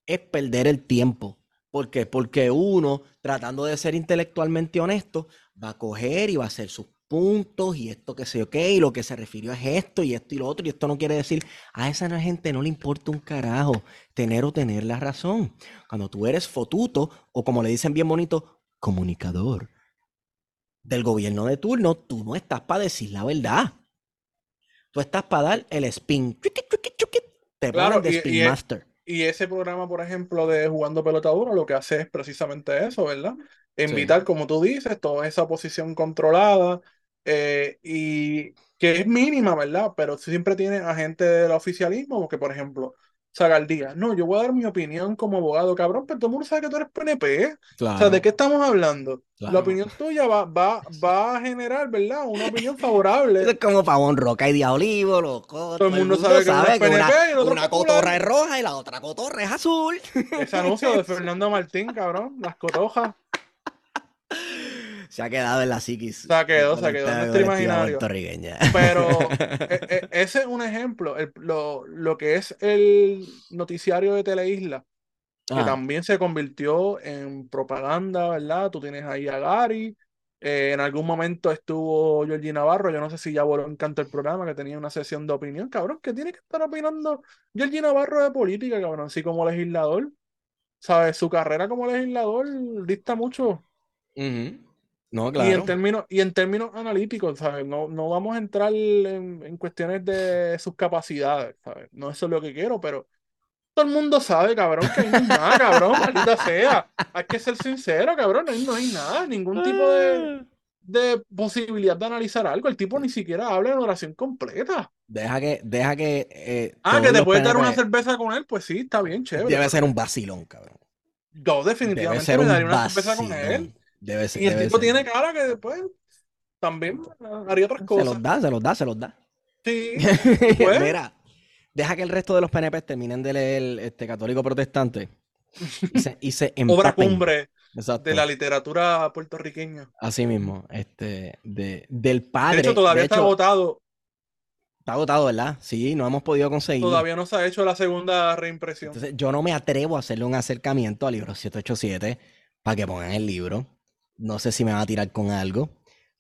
es perder el tiempo. ¿Por qué? Porque uno, tratando de ser intelectualmente honesto, va a coger y va a hacer sus puntos y esto que sé yo qué, y lo que se refirió es esto y esto y lo otro, y esto no quiere decir, a esa gente no le importa un carajo tener o tener la razón. Cuando tú eres fotuto, o como le dicen bien bonito, comunicador del gobierno de turno, tú no estás para decir la verdad. Tú estás para dar el spin. Te claro, de Spin Master. Y ese programa, por ejemplo, de Jugando Pelota lo que hace es precisamente eso, ¿verdad? Invitar, como tú dices, toda esa posición controlada eh, y que es mínima, ¿verdad? Pero siempre tiene a gente del oficialismo, porque, por ejemplo, día No, yo voy a dar mi opinión como abogado, cabrón, pero todo el mundo sabe que tú eres PNP. O sea, ¿de qué estamos hablando? La opinión tuya va, va, va a generar, ¿verdad? Una opinión favorable. es como Pavón Roca y Diablivo, loco. Todo, el mundo, sabe, que, PNP una, una cotorra es roja y la otra cotorra es azul. Ese anuncio de Fernando Martín, cabrón, las cotojas se ha quedado en la psiquis. Se ha quedado, se ha quedado en nuestro imaginario. Pero e, e, ese es un ejemplo. lo, lo, que es el noticiario de Teleisla, que ah. también se convirtió en propaganda, ¿verdad? Tú tienes ahí a Gary. Eh, en algún momento estuvo Georgie Navarro, yo no sé si ya voló en canto el programa, que tenía una sesión de opinión. Cabrón, ¿qué tiene que estar opinando Georgie Navarro de política, cabrón? Así como legislador. ¿Sabes? Su carrera como legislador dista mucho. No, claro. Y en términos, y en términos analíticos, ¿sabes? No, no vamos a entrar en, cuestiones de sus capacidades, ¿sabes? No eso es lo que quiero, pero todo el mundo sabe, cabrón, que no hay nada, cabrón, maldita sea. Hay que ser sincero, cabrón, ahí no hay nada, ningún tipo de, de posibilidad de analizar algo. El tipo ni siquiera habla en oración completa. Deja que, deja que. Eh, ah, que te puedes dar una cerveza con él, pues sí, está bien, chévere. Debe ser un vacilón, cabrón. Yo definitivamente me daría una cerveza con él. Debe ser, y el tipo tiene cara que después también haría otras cosas. Se los da, se los da, se los da. Sí. Pues. Mira, deja que el resto de los PNP terminen de leer este católico protestante y se, Obra cumbre de la literatura puertorriqueña. Así mismo, este, de, del padre. De hecho, todavía está agotado. Está agotado, ¿verdad? Sí, no hemos podido conseguir. Todavía no se ha hecho la segunda reimpresión. Entonces, yo no me atrevo a hacerle un acercamiento al libro 787 para que pongan el libro. No sé si me va a tirar con algo,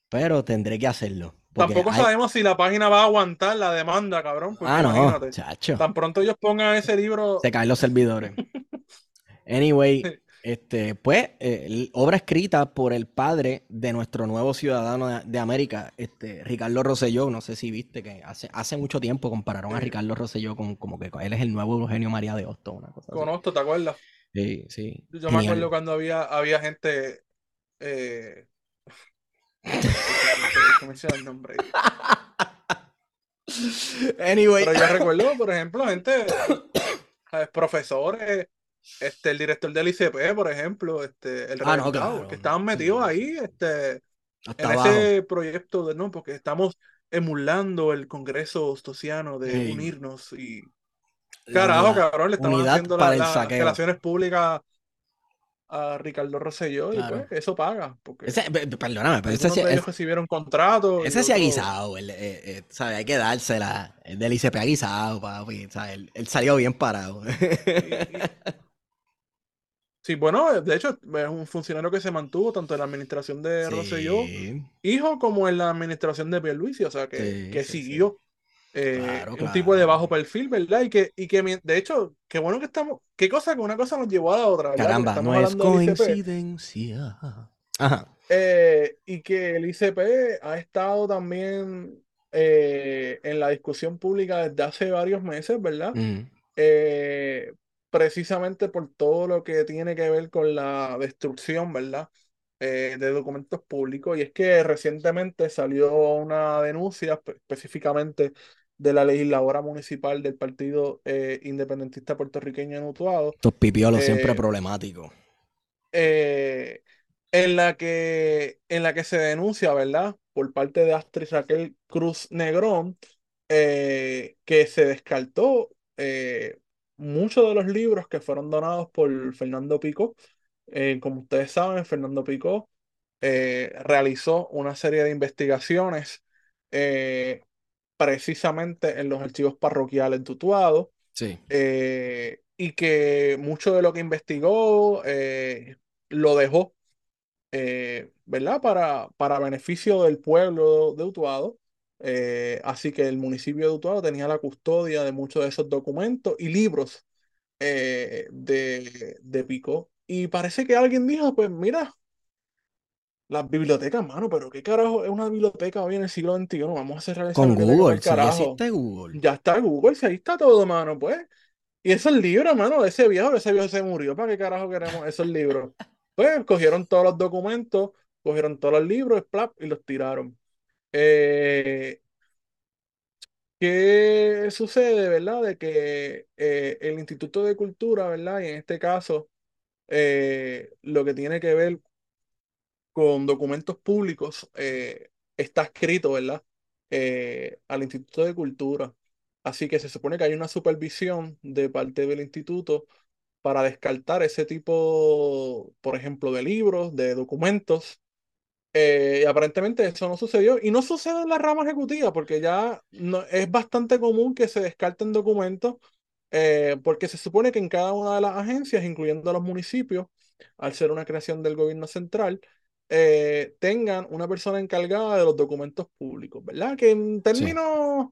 pero tendré que hacerlo. Tampoco sabemos si la página va a aguantar la demanda, cabrón. Ah, no, chacho. Tan pronto ellos pongan ese libro. Se caen los servidores. anyway, este, pues, eh, obra escrita por el padre de nuestro nuevo ciudadano de, América, este, Ricardo Rosselló. No sé si viste que hace, hace mucho tiempo compararon a Ricardo Rosselló con como que él es el nuevo Eugenio María de Hostos, una cosa Con ¿te acuerdas? Sí, sí. Yo me acuerdo cuando había, había gente eh... el nombre? anyway. Pero yo recuerdo, por ejemplo, gente, profesores, este, el director del ICP, por ejemplo, este, el ah, que estaban metidos ahí, este, en ese proyecto de no, porque estamos emulando el Congreso Ostosiano de unirnos y carajo, cabrón, le estamos haciendo las relaciones públicas a Ricardo Rosselló y pues eso paga. Porque perdóname, pero ese sí, ellos recibieron contratos. Ese sí ha guisado, eh, eh, ¿sabe? hay que dársela. El del ICP ha guisado, papi, Él, él, salió bien parado. Sí, bueno, de hecho es un funcionario que se mantuvo tanto en la administración de Rosselló, hijo, como en la administración de Pierluisi, o sea que, que siguió. Eh, un tipo de bajo perfil, ¿verdad? Y que, y que de hecho, qué bueno que estamos, qué cosa que una cosa nos llevó a la otra. Caramba, no es coincidencia. Ajá. Eh, y que el ICP ha estado también eh, en la discusión pública desde hace varios meses, ¿verdad? precisamente por todo lo que tiene que ver con la destrucción, ¿verdad? de documentos públicos. Y es que recientemente salió una denuncia específicamente de la legisladora municipal del Partido eh, Independentista Puertorriqueño en Utuado. Estos pipiolos siempre eh, problemáticos. Eh, en, la que, en la que se denuncia, ¿verdad? Por parte de Astrid Raquel Cruz Negrón, que se descartó muchos de los libros que fueron donados por Fernando Pico. como ustedes saben, Fernando Pico realizó una serie de investigaciones precisamente en los archivos parroquiales tutuados. Sí. Eh, y que mucho de lo que investigó eh, lo dejó, eh, ¿verdad? Para, para beneficio del pueblo de Utuado. así que el municipio de Utuado tenía la custodia de muchos de esos documentos y libros de, de Pico. Y parece que alguien dijo, pues mira, las bibliotecas, mano, pero qué carajo es una biblioteca hoy en el siglo XXI. Vamos a cerrar esa Con Google, ya existe Google. Ya está Google, si ahí está todo, mano, pues. Y esos libros, mano, ese viejo, ese viejo se murió. ¿Para qué carajo queremos esos libros? Pues cogieron todos los documentos, cogieron todos los libros, plap, y los tiraron. Eh, ¿Qué sucede, verdad? De que eh, el Instituto de Cultura, ¿verdad? Y en este caso, eh, lo que tiene que ver con documentos públicos eh, está escrito, ¿verdad? Eh, al Instituto de Cultura. Así que se supone que hay una supervisión de parte del instituto para descartar ese tipo, por ejemplo, de libros, de documentos. Eh, y aparentemente eso no sucedió. Y no sucede en la rama ejecutiva, porque ya no, es bastante común que se descarten documentos, porque se supone que en cada una de las agencias, incluyendo los municipios, al ser una creación del gobierno central, eh, tengan una persona encargada de los documentos públicos, ¿verdad? Que en términos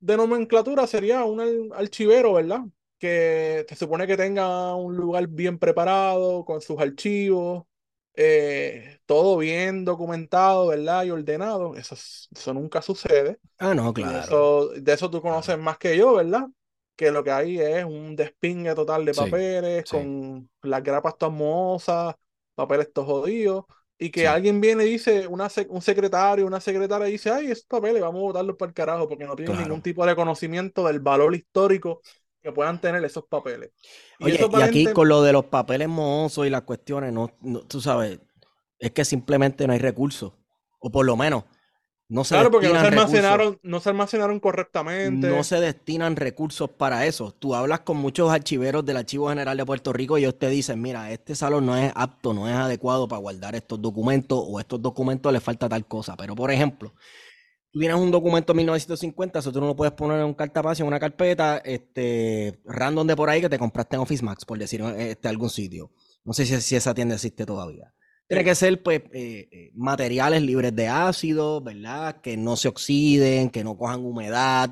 de nomenclatura sería un archivero, ¿verdad? Que se supone que tenga un lugar bien preparado con sus archivos, eh, todo bien documentado, ¿verdad? Y ordenado. Eso, eso nunca sucede. Ah, no, claro. de eso tú conoces más que yo, ¿verdad? Que lo que hay es un despingue total de papeles con las grapas todas papeles estos jodidos, y que alguien viene y dice, una, un secretario, una secretaria dice, ay, esos papeles vamos a botarlos para el carajo, porque no tienen ningún tipo de conocimiento del valor histórico que puedan tener esos papeles. Y, y aquí con lo de los papeles mohosos y las cuestiones, no, tú sabes, es que simplemente no hay recursos, o por lo menos no se claro, porque no se, almacenaron, no se almacenaron correctamente. No se destinan recursos para eso. Tú hablas con muchos archiveros del Archivo General de Puerto Rico y ellos te dicen, mira, este salón no es apto, no es adecuado para guardar estos documentos o estos documentos le falta tal cosa. Pero, por ejemplo, tú tienes un documento de 1950, eso tú no lo puedes poner en un cartapacio, en una carpeta este, random de por ahí que te compraste en Office Max, por decir este, algún sitio. No sé si, si esa tienda existe todavía. Tiene que ser, pues, eh, eh, materiales libres de ácido, ¿verdad? Que no se oxiden, que no cojan humedad.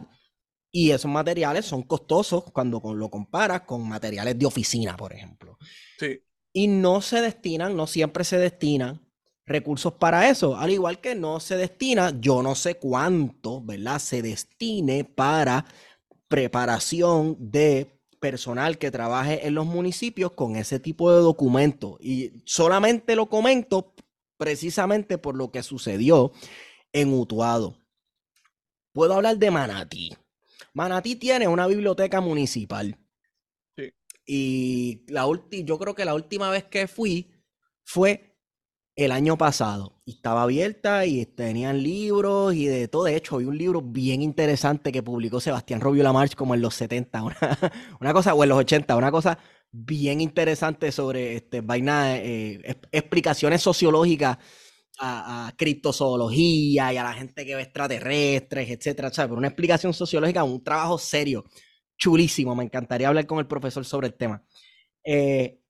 Y esos materiales son costosos cuando lo comparas con materiales de oficina, por ejemplo. Sí. Y no se destinan, no siempre se destinan recursos para eso. Al igual que no se destina, yo no sé cuánto, ¿verdad? Se destine para preparación de personal que trabaje en los municipios con ese tipo de documentos. Y solamente lo comento precisamente por lo que sucedió en Utuado. puedo hablar de Manatí. Manatí tiene una biblioteca municipal. Sí. Y la yo creo que la última vez que fui fue el año pasado. Y estaba abierta y tenían libros y de todo. De hecho, hay un libro bien interesante que publicó Sebastián Robio Lamarche como en los 70, una, cosa, o en los 80, una cosa bien interesante sobre este, vaina, eh, explicaciones sociológicas a, criptozoología y a la gente que ve extraterrestres, etcétera, ¿sabes? Pero una explicación sociológica, un trabajo serio, chulísimo. Me encantaría hablar con el profesor sobre el tema. Eh,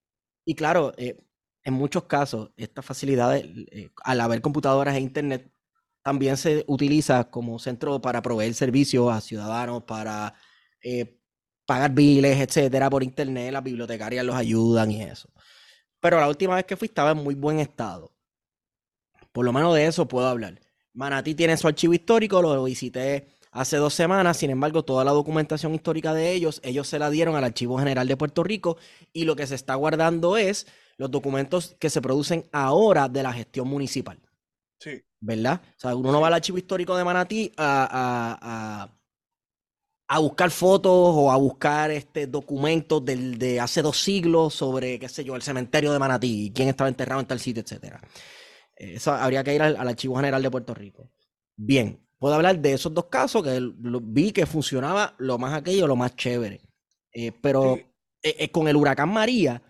y claro, eh, en muchos casos, estas facilidades, eh, al haber computadoras e internet, también se utiliza como centro para proveer servicios a ciudadanos, para pagar biles, etcétera, por internet. Las bibliotecarias los ayudan y eso. Pero la última vez que fui estaba en muy buen estado. Por lo menos de eso puedo hablar. Manatí tiene su archivo histórico, lo visité hace dos semanas, sin embargo, toda la documentación histórica de ellos, ellos se la dieron al Archivo General de Puerto Rico y lo que se está guardando es los documentos que se producen ahora de la gestión municipal. Sí. ¿Verdad? O sea, uno no va al archivo histórico de Manatí a, a, buscar fotos o a buscar este, documentos de hace dos siglos sobre, qué sé yo, el cementerio de Manatí, quién estaba enterrado en tal sitio, etcétera. Eso habría que ir al, Archivo General de Puerto Rico. Bien, puedo hablar de esos dos casos que vi que funcionaba lo más aquello, lo más chévere. Eh, pero eh, eh, con el huracán María,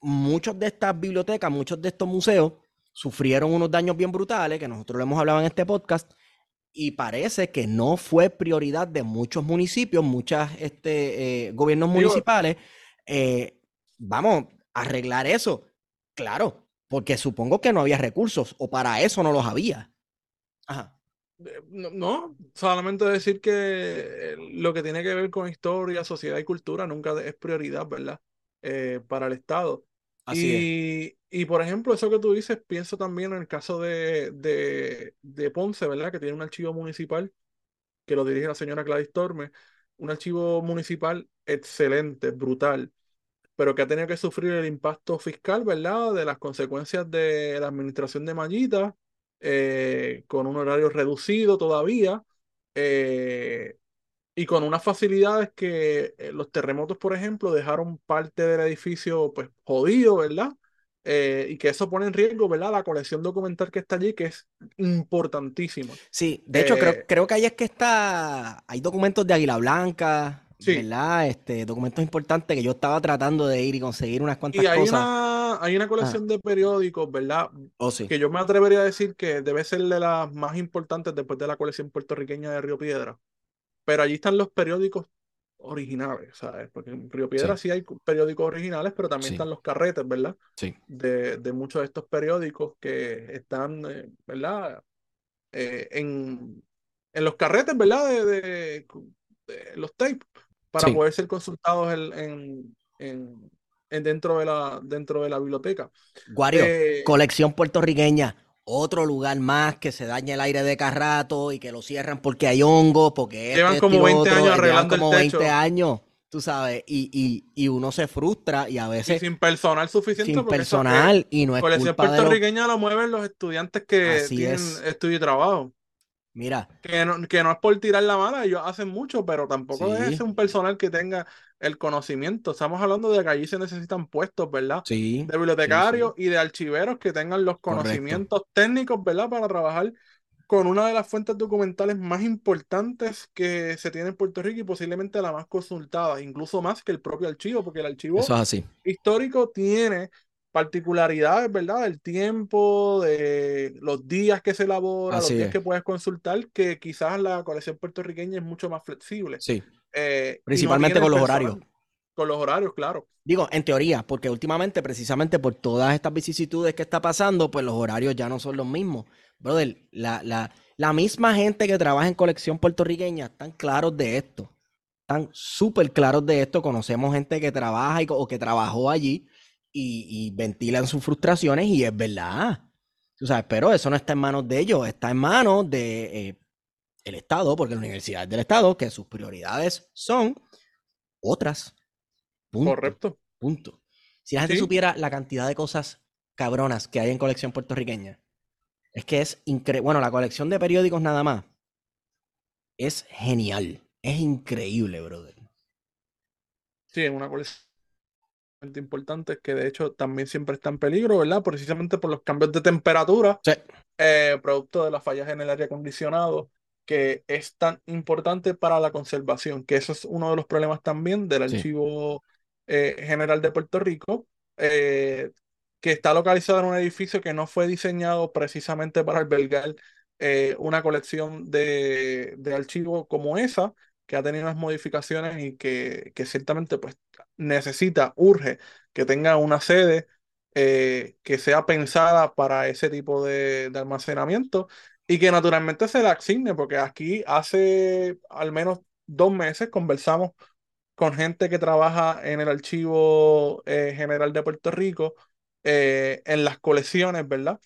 muchas de estas bibliotecas, muchos de estos museos sufrieron unos daños bien brutales, que nosotros lo hemos hablado en este podcast, y parece que no fue prioridad de muchos municipios, muchos este, gobiernos municipales. vamos, a arreglar eso. Claro, porque supongo que no había recursos, o para eso no los había. Ajá. No, solamente decir que eh, lo que tiene que ver con historia, sociedad y cultura nunca es prioridad, ¿verdad? Eh, para el Estado. Así y, y, por ejemplo, eso que tú dices, pienso también en el caso de, de, de, Ponce, ¿verdad? Que tiene un archivo municipal que lo dirige la señora Gladys Tormes, un archivo municipal excelente, brutal pero que ha tenido que sufrir el impacto fiscal, ¿verdad? De las consecuencias de la administración de Mallita, eh, con un horario reducido todavía, eh, y con unas facilidades que eh, los terremotos, por ejemplo, dejaron parte del edificio pues jodido, ¿verdad? y que eso pone en riesgo, ¿verdad? La colección documental que está allí, que es importantísima. Sí, de hecho, creo, creo que ahí es que está, hay documentos de Águila Blanca, Sí. ¿verdad? Este, documentos importantes que yo estaba tratando de ir y conseguir unas cuantas y hay cosas. Una, hay una colección de periódicos, ¿verdad? Oh, sí. Que yo me atrevería a decir que debe ser de las más importantes después de la colección puertorriqueña de Río Piedra. Pero allí están los periódicos originales, ¿sabes? Porque en Río Piedra sí, hay periódicos originales, pero también están los carretes, ¿verdad? Sí. De, de, muchos de estos periódicos que están, eh, ¿verdad? Eh, en, en los carretes, ¿verdad? de, de los tapes para poder ser consultados en, en, en, dentro, de la, dentro de la biblioteca. Guario, eh, colección puertorriqueña. Otro lugar más que se daña el aire de carrato y que lo cierran porque hay hongos, porque llevan este, como 20 años arreglando como 20 años, tú sabes, y, y, y, uno se frustra y a veces... sin personal suficiente. Sin personal y no es colección puertorriqueña lo mueven los estudiantes que tienen estudio y trabajo. Mira. Que no, que no es por tirar la mala, ellos hacen mucho, pero tampoco es un personal que tenga el conocimiento. Estamos hablando de que allí se necesitan puestos, ¿verdad? Sí. De bibliotecarios y de archiveros que tengan los conocimientos técnicos, ¿verdad? Para trabajar con una de las fuentes documentales más importantes que se tiene en Puerto Rico y posiblemente la más consultada, incluso más que el propio archivo, porque el archivo histórico tiene particularidades, ¿verdad? Del tiempo, de los días que se elabora, los días que puedes consultar, que quizás la colección puertorriqueña es mucho más flexible. Sí. Eh, Principalmente con los horarios. Con los horarios, claro. Digo, en teoría, porque últimamente, precisamente por todas estas vicisitudes que está pasando, pues los horarios ya no son los mismos. Brother, la, la, la misma gente que trabaja en colección puertorriqueña están claros de esto. Están súper claros de esto. Conocemos gente que trabaja y, o que trabajó allí y, ventilan sus frustraciones y es verdad. Tú sabes, pero eso no está en manos de ellos, está en manos de eh, el Estado, porque la universidad es del Estado, que sus prioridades son otras. Correcto. Punto. Si la gente supiera la cantidad de cosas cabronas que hay en colección puertorriqueña, es que es increíble. Bueno, la colección de periódicos nada más. es genial. Es increíble, brother. Sí, es una colección importante que de hecho también siempre está en peligro, ¿verdad? Precisamente por los cambios de temperatura, eh, producto de las fallas en el aire acondicionado, que es tan importante para la conservación, que eso es uno de los problemas también del Archivo eh, General de Puerto Rico, eh, que está localizado en un edificio que no fue diseñado precisamente para albergar una colección de, de archivos como esa, que ha tenido unas modificaciones y que, que ciertamente pues necesita, urge que tenga una sede eh, que sea pensada para ese tipo de, almacenamiento y que naturalmente se le asigne, porque aquí hace al menos dos meses conversamos con gente que trabaja en el Archivo eh, General de Puerto Rico, eh, en las colecciones, ¿verdad?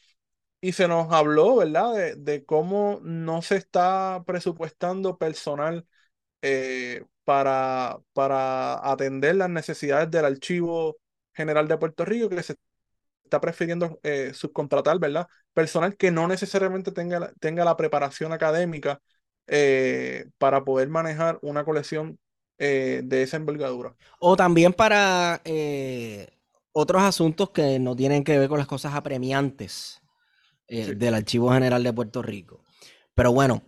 Y se nos habló, ¿verdad?, de, de cómo no se está presupuestando personal eh, para, para atender las necesidades del Archivo General de Puerto Rico, que se está prefiriendo eh, subcontratar, ¿verdad? Personal que no necesariamente tenga, tenga la preparación académica eh, para poder manejar una colección de esa envergadura. O también para otros asuntos que no tienen que ver con las cosas apremiantes del Archivo General de Puerto Rico. Pero bueno,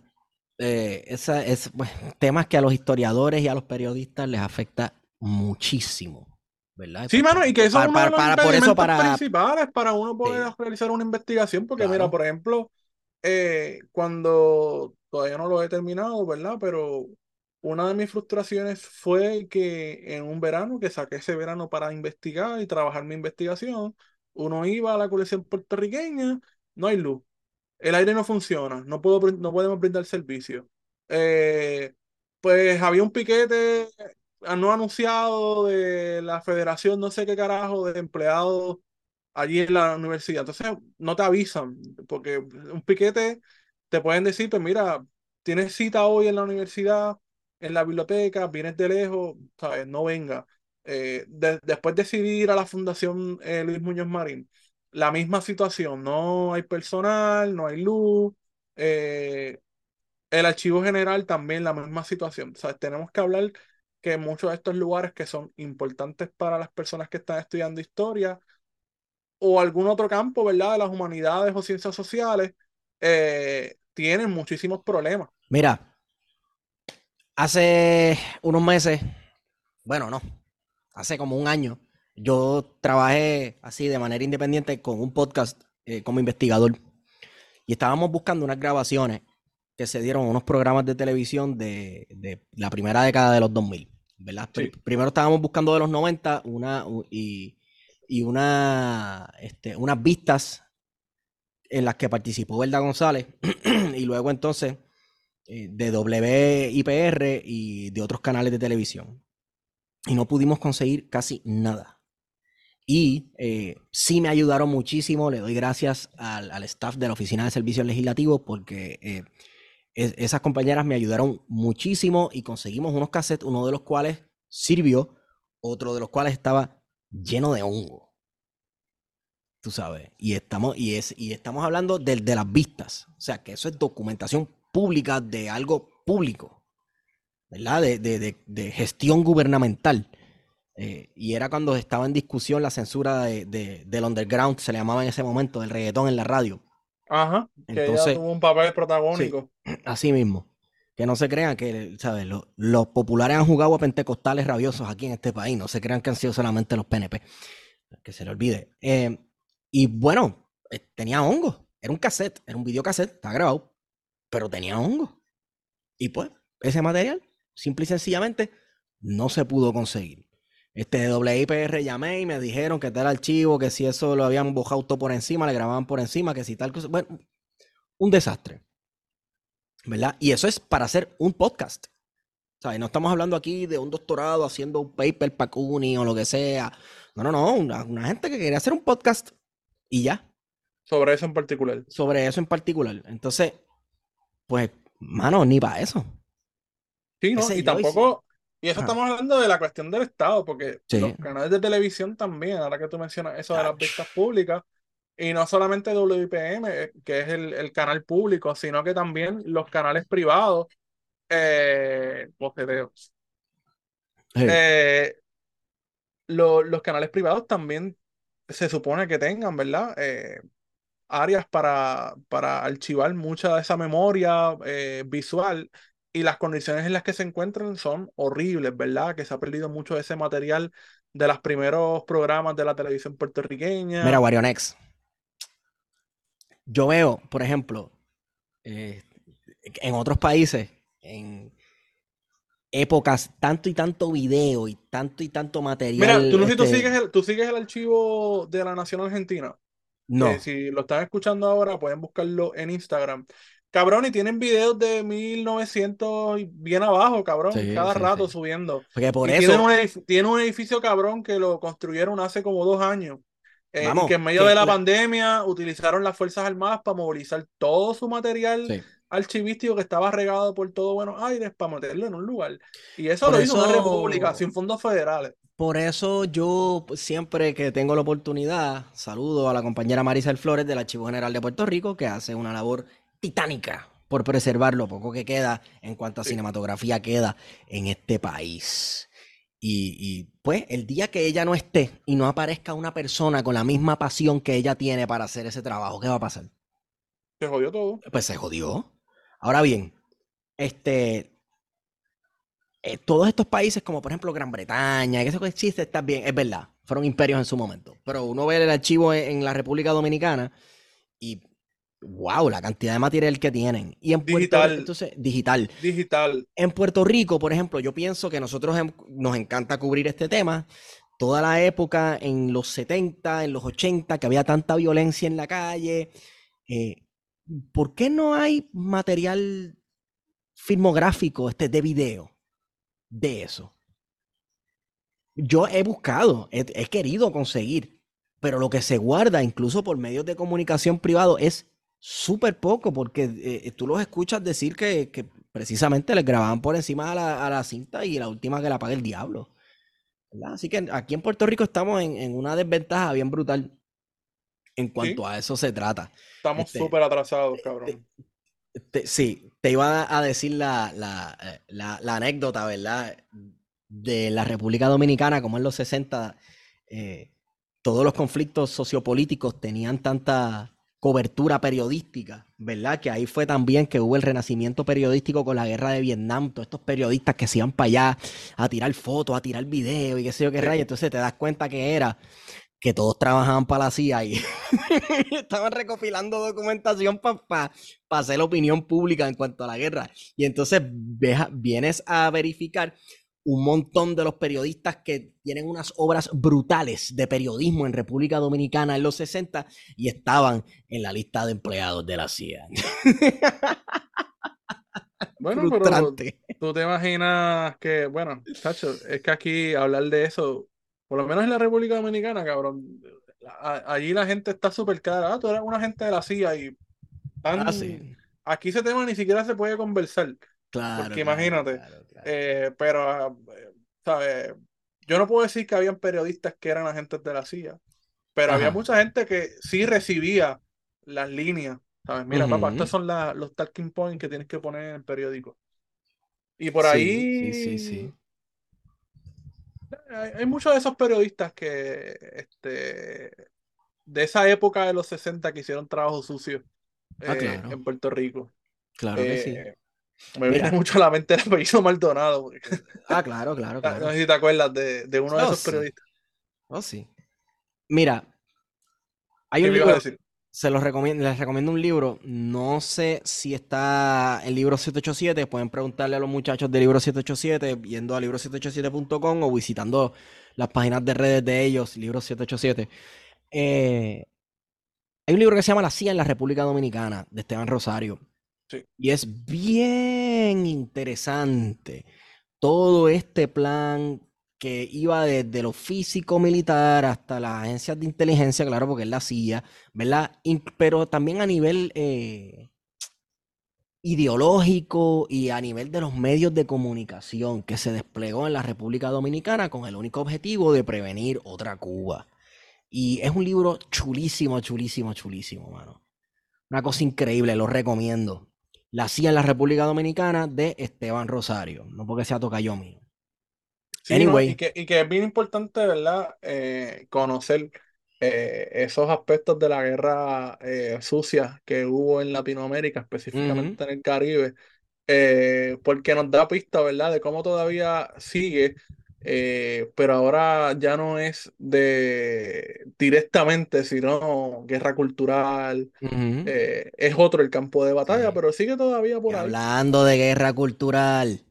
eh, esa es pues, temas que a los historiadores y a los periodistas les afecta muchísimo. ¿verdad? Sí, mano, y que eso es uno para, de los principales para uno poder realizar una investigación, porque mira, por ejemplo, eh, cuando todavía no lo he terminado, ¿verdad? Pero una de mis frustraciones fue que en un verano, que saqué ese verano para investigar y trabajar mi investigación, uno iba a la colección puertorriqueña, no hay luz el aire no funciona, no, puedo, no podemos brindar servicio. Eh, pues había un piquete no anunciado de la federación, no sé qué carajo, de empleados allí en la universidad. Entonces no te avisan, porque un piquete te pueden decir, pues mira, tienes cita hoy en la universidad, en la biblioteca, vienes de lejos, ¿sabes? No venga. Eh, después decidí ir a la Fundación eh, Luis Muñoz Marín la misma situación, no hay personal, no hay luz. Eh, el archivo general también la misma situación. O tenemos que hablar que muchos de estos lugares que son importantes para las personas que están estudiando historia o algún otro campo, ¿verdad? De las humanidades o ciencias sociales, eh, tienen muchísimos problemas. Mira, hace unos meses, bueno, no, hace como un año, yo trabajé así de manera independiente con un podcast eh, como investigador y estábamos buscando unas grabaciones que se dieron unos programas de televisión de, la primera década de los 2000, ¿verdad? Primero estábamos buscando de los 90 una, y, una, este, unas vistas en las que participó Verda González y luego entonces eh, de WIPR y de otros canales de televisión. Y no pudimos conseguir casi nada. Y eh, sí me ayudaron muchísimo, le doy gracias al, staff de la Oficina de Servicios Legislativos porque eh, esas compañeras me ayudaron muchísimo y conseguimos unos cassettes, uno de los cuales sirvió, otro de los cuales estaba lleno de hongo. Tú sabes, y estamos, y es, y estamos hablando de, de las vistas, o sea que eso es documentación pública de algo público, ¿verdad? De, de, de gestión gubernamental. Eh, y era cuando estaba en discusión la censura de, del underground, se le llamaba en ese momento, del reggaetón en la radio. Ajá, que Entonces, tuvo un papel protagónico. así mismo. Que no se crean que, ¿sabes? Los, populares han jugado a pentecostales rabiosos aquí en este país. No se crean que han sido solamente los PNP. Que se le olvide. Eh, y bueno, eh, tenía hongo. Era un cassette, era un videocassette, está grabado. Pero tenía hongo. Y pues, ese material, simple y sencillamente, no se pudo conseguir. Este de WIPR llamé y me dijeron que tal archivo, que si eso lo habían bojado todo por encima, le grababan por encima, que si tal cosa. Bueno, un desastre. ¿Verdad? Y eso es para hacer un podcast. Sea, no estamos hablando aquí de un doctorado haciendo un paper para CUNY o lo que sea. No, no, no. Una, gente que quería hacer un podcast y ya. Sobre eso en particular. Sobre eso en particular. Entonces, pues, mano, ni para eso. Sí, no, y tampoco, y eso estamos hablando de la cuestión del Estado, porque los canales de televisión también, ahora que tú mencionas eso de las vistas públicas, y no solamente WIPM, eh, que es el, canal público, sino que también los canales privados eh, eh los canales privados también se supone que tengan, ¿verdad? Eh, áreas para, para archivar mucha de esa memoria eh, visual y las condiciones en las que se encuentran son horribles, ¿verdad? Que se ha perdido mucho de ese material de los primeros programas de la televisión puertorriqueña. Mira, Warionex. Yo veo, por ejemplo, eh, en otros países, en épocas, tanto y tanto video y tanto y tanto material. Mira, tú, no este sigues el, tú sigues el archivo de la Nación Argentina. No. Eh, si lo están escuchando ahora, pueden buscarlo en Instagram. Cabrón, y tienen videos de 1900 y bien abajo, cabrón, cada rato subiendo. Porque por eso... Tiene un, edificio, cabrón, que lo construyeron hace como dos años. Eh, que en medio de la, pandemia utilizaron las Fuerzas Armadas para movilizar todo su material archivístico que estaba regado por todo Buenos Aires para meterlo en un lugar. Y eso lo hizo una república sin fondos federales. Por eso yo siempre que tengo la oportunidad, saludo a la compañera Marisa Flores del Archivo General de Puerto Rico, que hace una labor titánica por preservar lo poco que queda en cuanto a cinematografía queda en este país. Y, y, pues el día que ella no esté y no aparezca una persona con la misma pasión que ella tiene para hacer ese trabajo, ¿qué va a pasar? Se jodió todo. Pues se jodió. Ahora bien, este, eh, todos estos países, como por ejemplo Gran Bretaña, que eso que existe, está bien, es verdad, fueron imperios en su momento. Pero uno ve el archivo en, la República Dominicana y wow, la cantidad de material que tienen. Y en digital. entonces, digital. Digital. En Puerto Rico, por ejemplo, yo pienso que nosotros nos encanta cubrir este tema. Toda la época en los 70, en los 80, que había tanta violencia en la calle. Eh, ¿Por qué no hay material filmográfico este, de video? de eso. Yo he buscado, he, querido conseguir, pero lo que se guarda incluso por medios de comunicación privado es súper poco, porque eh, tú los escuchas decir que, precisamente les grababan por encima a la, cinta y la última que la paga el diablo. Así que aquí en Puerto Rico estamos en, una desventaja bien brutal en cuanto a eso se trata. Estamos este, súper atrasados, cabrón sí, te iba a decir eh, la, anécdota, ¿verdad? De la República Dominicana, como en los 60, eh, todos los conflictos sociopolíticos tenían tanta cobertura periodística, ¿verdad? Que ahí fue también que hubo el renacimiento periodístico con la guerra de Vietnam, todos estos periodistas que se iban para allá a tirar fotos, a tirar videos y qué sé yo qué rayo, entonces te das cuenta que era que todos trabajaban para la CIA y estaban recopilando documentación para hacer la opinión pública en cuanto a la guerra. Y entonces vienes a verificar un montón de los periodistas que tienen unas obras brutales de periodismo en República Dominicana en los 60 y estaban en la lista de empleados de la CIA. Bueno, pero tú te imaginas que, bueno, Chacho, es que aquí hablar de eso por lo menos en la República Dominicana, cabrón, allí la gente está súper cara. Ah, tú eres una gente de la CIA y ah, aquí ese tema ni siquiera se puede conversar. Claro. Porque imagínate. Eh, pero, ¿sabes? Yo no puedo decir que habían periodistas que eran agentes de la CIA, pero había mucha gente que sí recibía las líneas. ¿Sabes? Mira, papá, estos son los talking points que tienes que poner en el periódico. Y por ahí. Sí, sí, sí hay, muchos de esos periodistas que este, de esa época de los 60 que hicieron trabajo sucio ah, eh, en Puerto Rico. Claro que sí. Me viene mucho a la mente el apellido Maldonado. Ah, claro, claro, claro. No sé si te acuerdas de, de uno de oh, esos periodistas. Oh, sí. Mira, hay un libro, se los recomiendo, les recomiendo un libro. No sé si está en libro 787. Pueden preguntarle a los muchachos de libro 787 yendo a libro787.com o visitando las páginas de redes de ellos, libro 787. Eh, hay un libro que se llama La CIA en la República Dominicana, de Esteban Rosario. Y es bien interesante todo este plan que iba desde lo físico militar hasta las agencias de inteligencia, claro, porque es la CIA, ¿verdad? pero también a nivel eh, ideológico y a nivel de los medios de comunicación que se desplegó en la República Dominicana con el único objetivo de prevenir otra Cuba. Y es un libro chulísimo, chulísimo, chulísimo, mano. Una cosa increíble, lo recomiendo. La CIA en la República Dominicana de Esteban Rosario. No porque sea tocayo mío. anyway. y, que, es bien importante, ¿verdad? Eh, conocer eh, esos aspectos de la guerra eh, sucia que hubo en Latinoamérica, específicamente en el Caribe, porque nos da pista, ¿verdad?, de cómo todavía sigue, pero ahora ya no es de directamente, sino guerra cultural, es otro el campo de batalla, pero sigue todavía por ahí. Hablando de guerra cultural.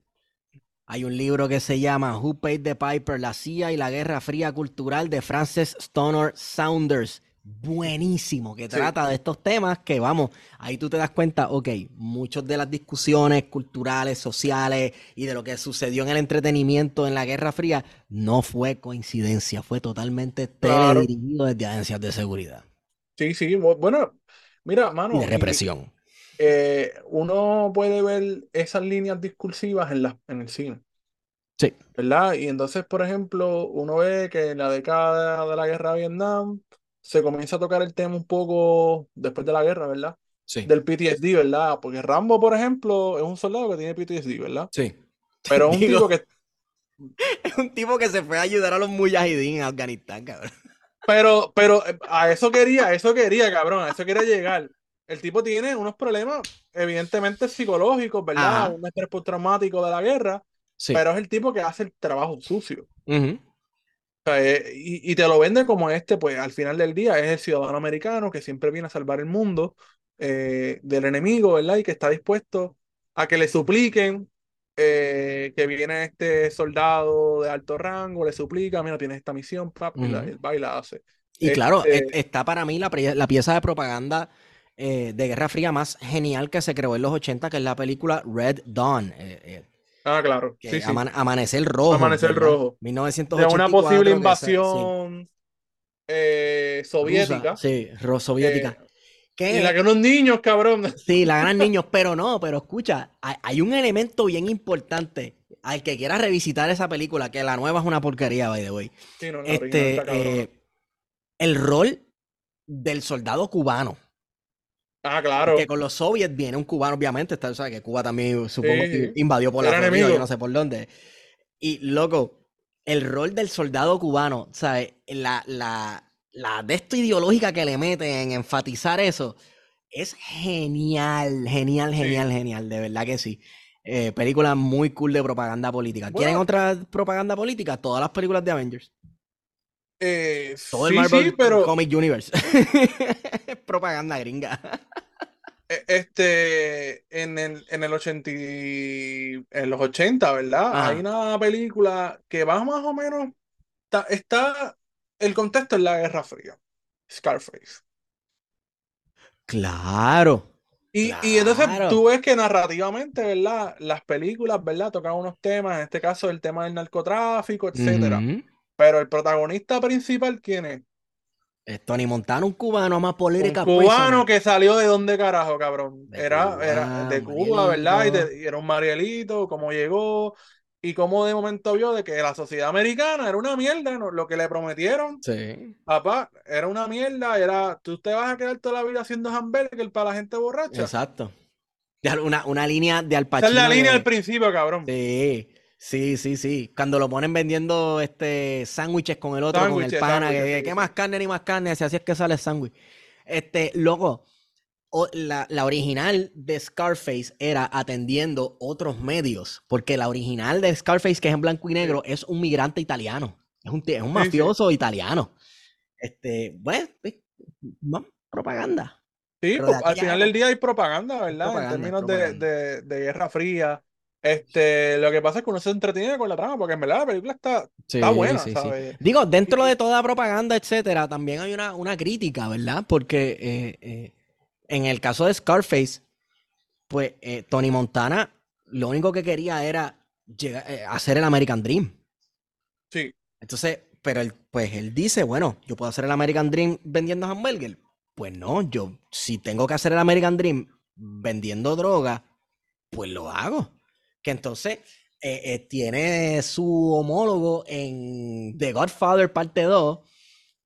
Hay un libro que se llama Who Paid the Piper? La CIA y la Guerra Fría Cultural de Frances Stoner Saunders. Buenísimo, que trata de estos temas que vamos, ahí tú te das cuenta, ok, muchas de las discusiones culturales, sociales y de lo que sucedió en el entretenimiento en la Guerra Fría no fue coincidencia, fue totalmente teledirigido desde agencias de seguridad. Sí, sí, bueno, mira, mano. Y de represión. Eh, uno puede ver esas líneas discursivas en, la, en el cine. Sí. ¿Verdad? Y entonces, por ejemplo, uno ve que en la década de la guerra de Vietnam se comienza a tocar el tema un poco después de la guerra, ¿verdad? Sí. Del PTSD, ¿verdad? Porque Rambo, por ejemplo, es un soldado que tiene PTSD, ¿verdad? Sí. Pero es un tipo que. Es un tipo que se fue a ayudar a los mujahideen en Afganistán, cabrón. Pero, pero eh, a eso quería, a eso quería, cabrón, a eso quería llegar el tipo tiene unos problemas evidentemente psicológicos, ¿verdad? Un estrés postraumático de la guerra, pero es el tipo que hace el trabajo sucio. Eh, y, te lo vende como este, pues al final del día es el ciudadano americano que siempre viene a salvar el mundo eh, del enemigo, ¿verdad? Y que está dispuesto a que le supliquen eh, que viene este soldado de alto rango, le suplica, mira, tienes esta misión, papi, y baila hace. Y claro, este está para mí la, la pieza de propaganda de Guerra Fría más genial que se creó en los 80, que es la película Red Dawn. Eh, eh, ah, claro. Sí, Amanecer Rojo. Amanecer Rojo. 1984. De una posible invasión soviética. sí, soviética. Y la que unos niños, cabrón. Sí, la ganan niños, pero no, pero escucha, hay, un elemento bien importante al que quiera revisitar esa película, que la nueva es una porquería, by the way. Sí, no, no, este, el rol del soldado cubano. Ah, claro. Que con los soviets viene un cubano, obviamente. Está, ¿sabes? Que Cuba también, supongo, invadió por la Florida, yo no sé por dónde. Y, loco, el rol del soldado cubano, ¿sabes? La, la, la de esto ideológica que le meten en enfatizar eso es genial, genial, genial, genial. De verdad que sí. Eh, película muy cool de propaganda política. ¿Quieren otra propaganda política? Todas las películas de Avengers. Eh, Todo el Marvel pero... Comic Universe. Propaganda gringa. E, este, en el, en el 80, en los 80, ¿verdad? Hay una película que va más o menos, está, el contexto en la Guerra Fría, Scarface. Claro. Y, y, entonces tú ves que narrativamente, ¿verdad? Las películas, ¿verdad? Tocan unos temas, en este caso el tema del narcotráfico, etcétera. Pero el protagonista principal, ¿quién es? Es Tony Montana, un cubano más política. Un cubano que salió de dónde carajo, cabrón. era, era de Cuba, ¿verdad? Y, era un Marielito, cómo llegó y cómo de momento vio de que la sociedad americana era una mierda, ¿no? lo que le prometieron. Sí. Papá, era una mierda, era, tú te vas a quedar toda la vida haciendo hamburger para la gente borracha. Exacto. Una, una línea de Al Esa es la línea del principio, cabrón. Sí. Sí, sí, sí. Cuando lo ponen vendiendo este sándwiches con el otro, con el pana, que, ¿qué más carne ni más carne? Así, así es que sale el sándwich. Este, luego, la, original de Scarface era atendiendo otros medios, porque la original de Scarface, que es en blanco y negro, es un migrante italiano. Es un, es un mafioso italiano. Este, bueno, pues, propaganda. Sí, pues, al final del día hay propaganda, ¿verdad? en términos de, de Guerra Fría este, lo que pasa es que uno se entretiene con la trama, porque en verdad la película está, está buena, ¿sabes? Digo, dentro de toda propaganda, etcétera, también hay una, una crítica, ¿verdad? Porque eh, eh, en el caso de Scarface, pues eh, Tony Montana lo único que quería era llegar, hacer el American Dream. Sí. Entonces, pero él, pues él dice, bueno, yo puedo hacer el American Dream vendiendo hamburger. Pues no, yo si tengo que hacer el American Dream vendiendo droga, pues lo hago que entonces eh, eh, tiene su homólogo en The Godfather parte 2,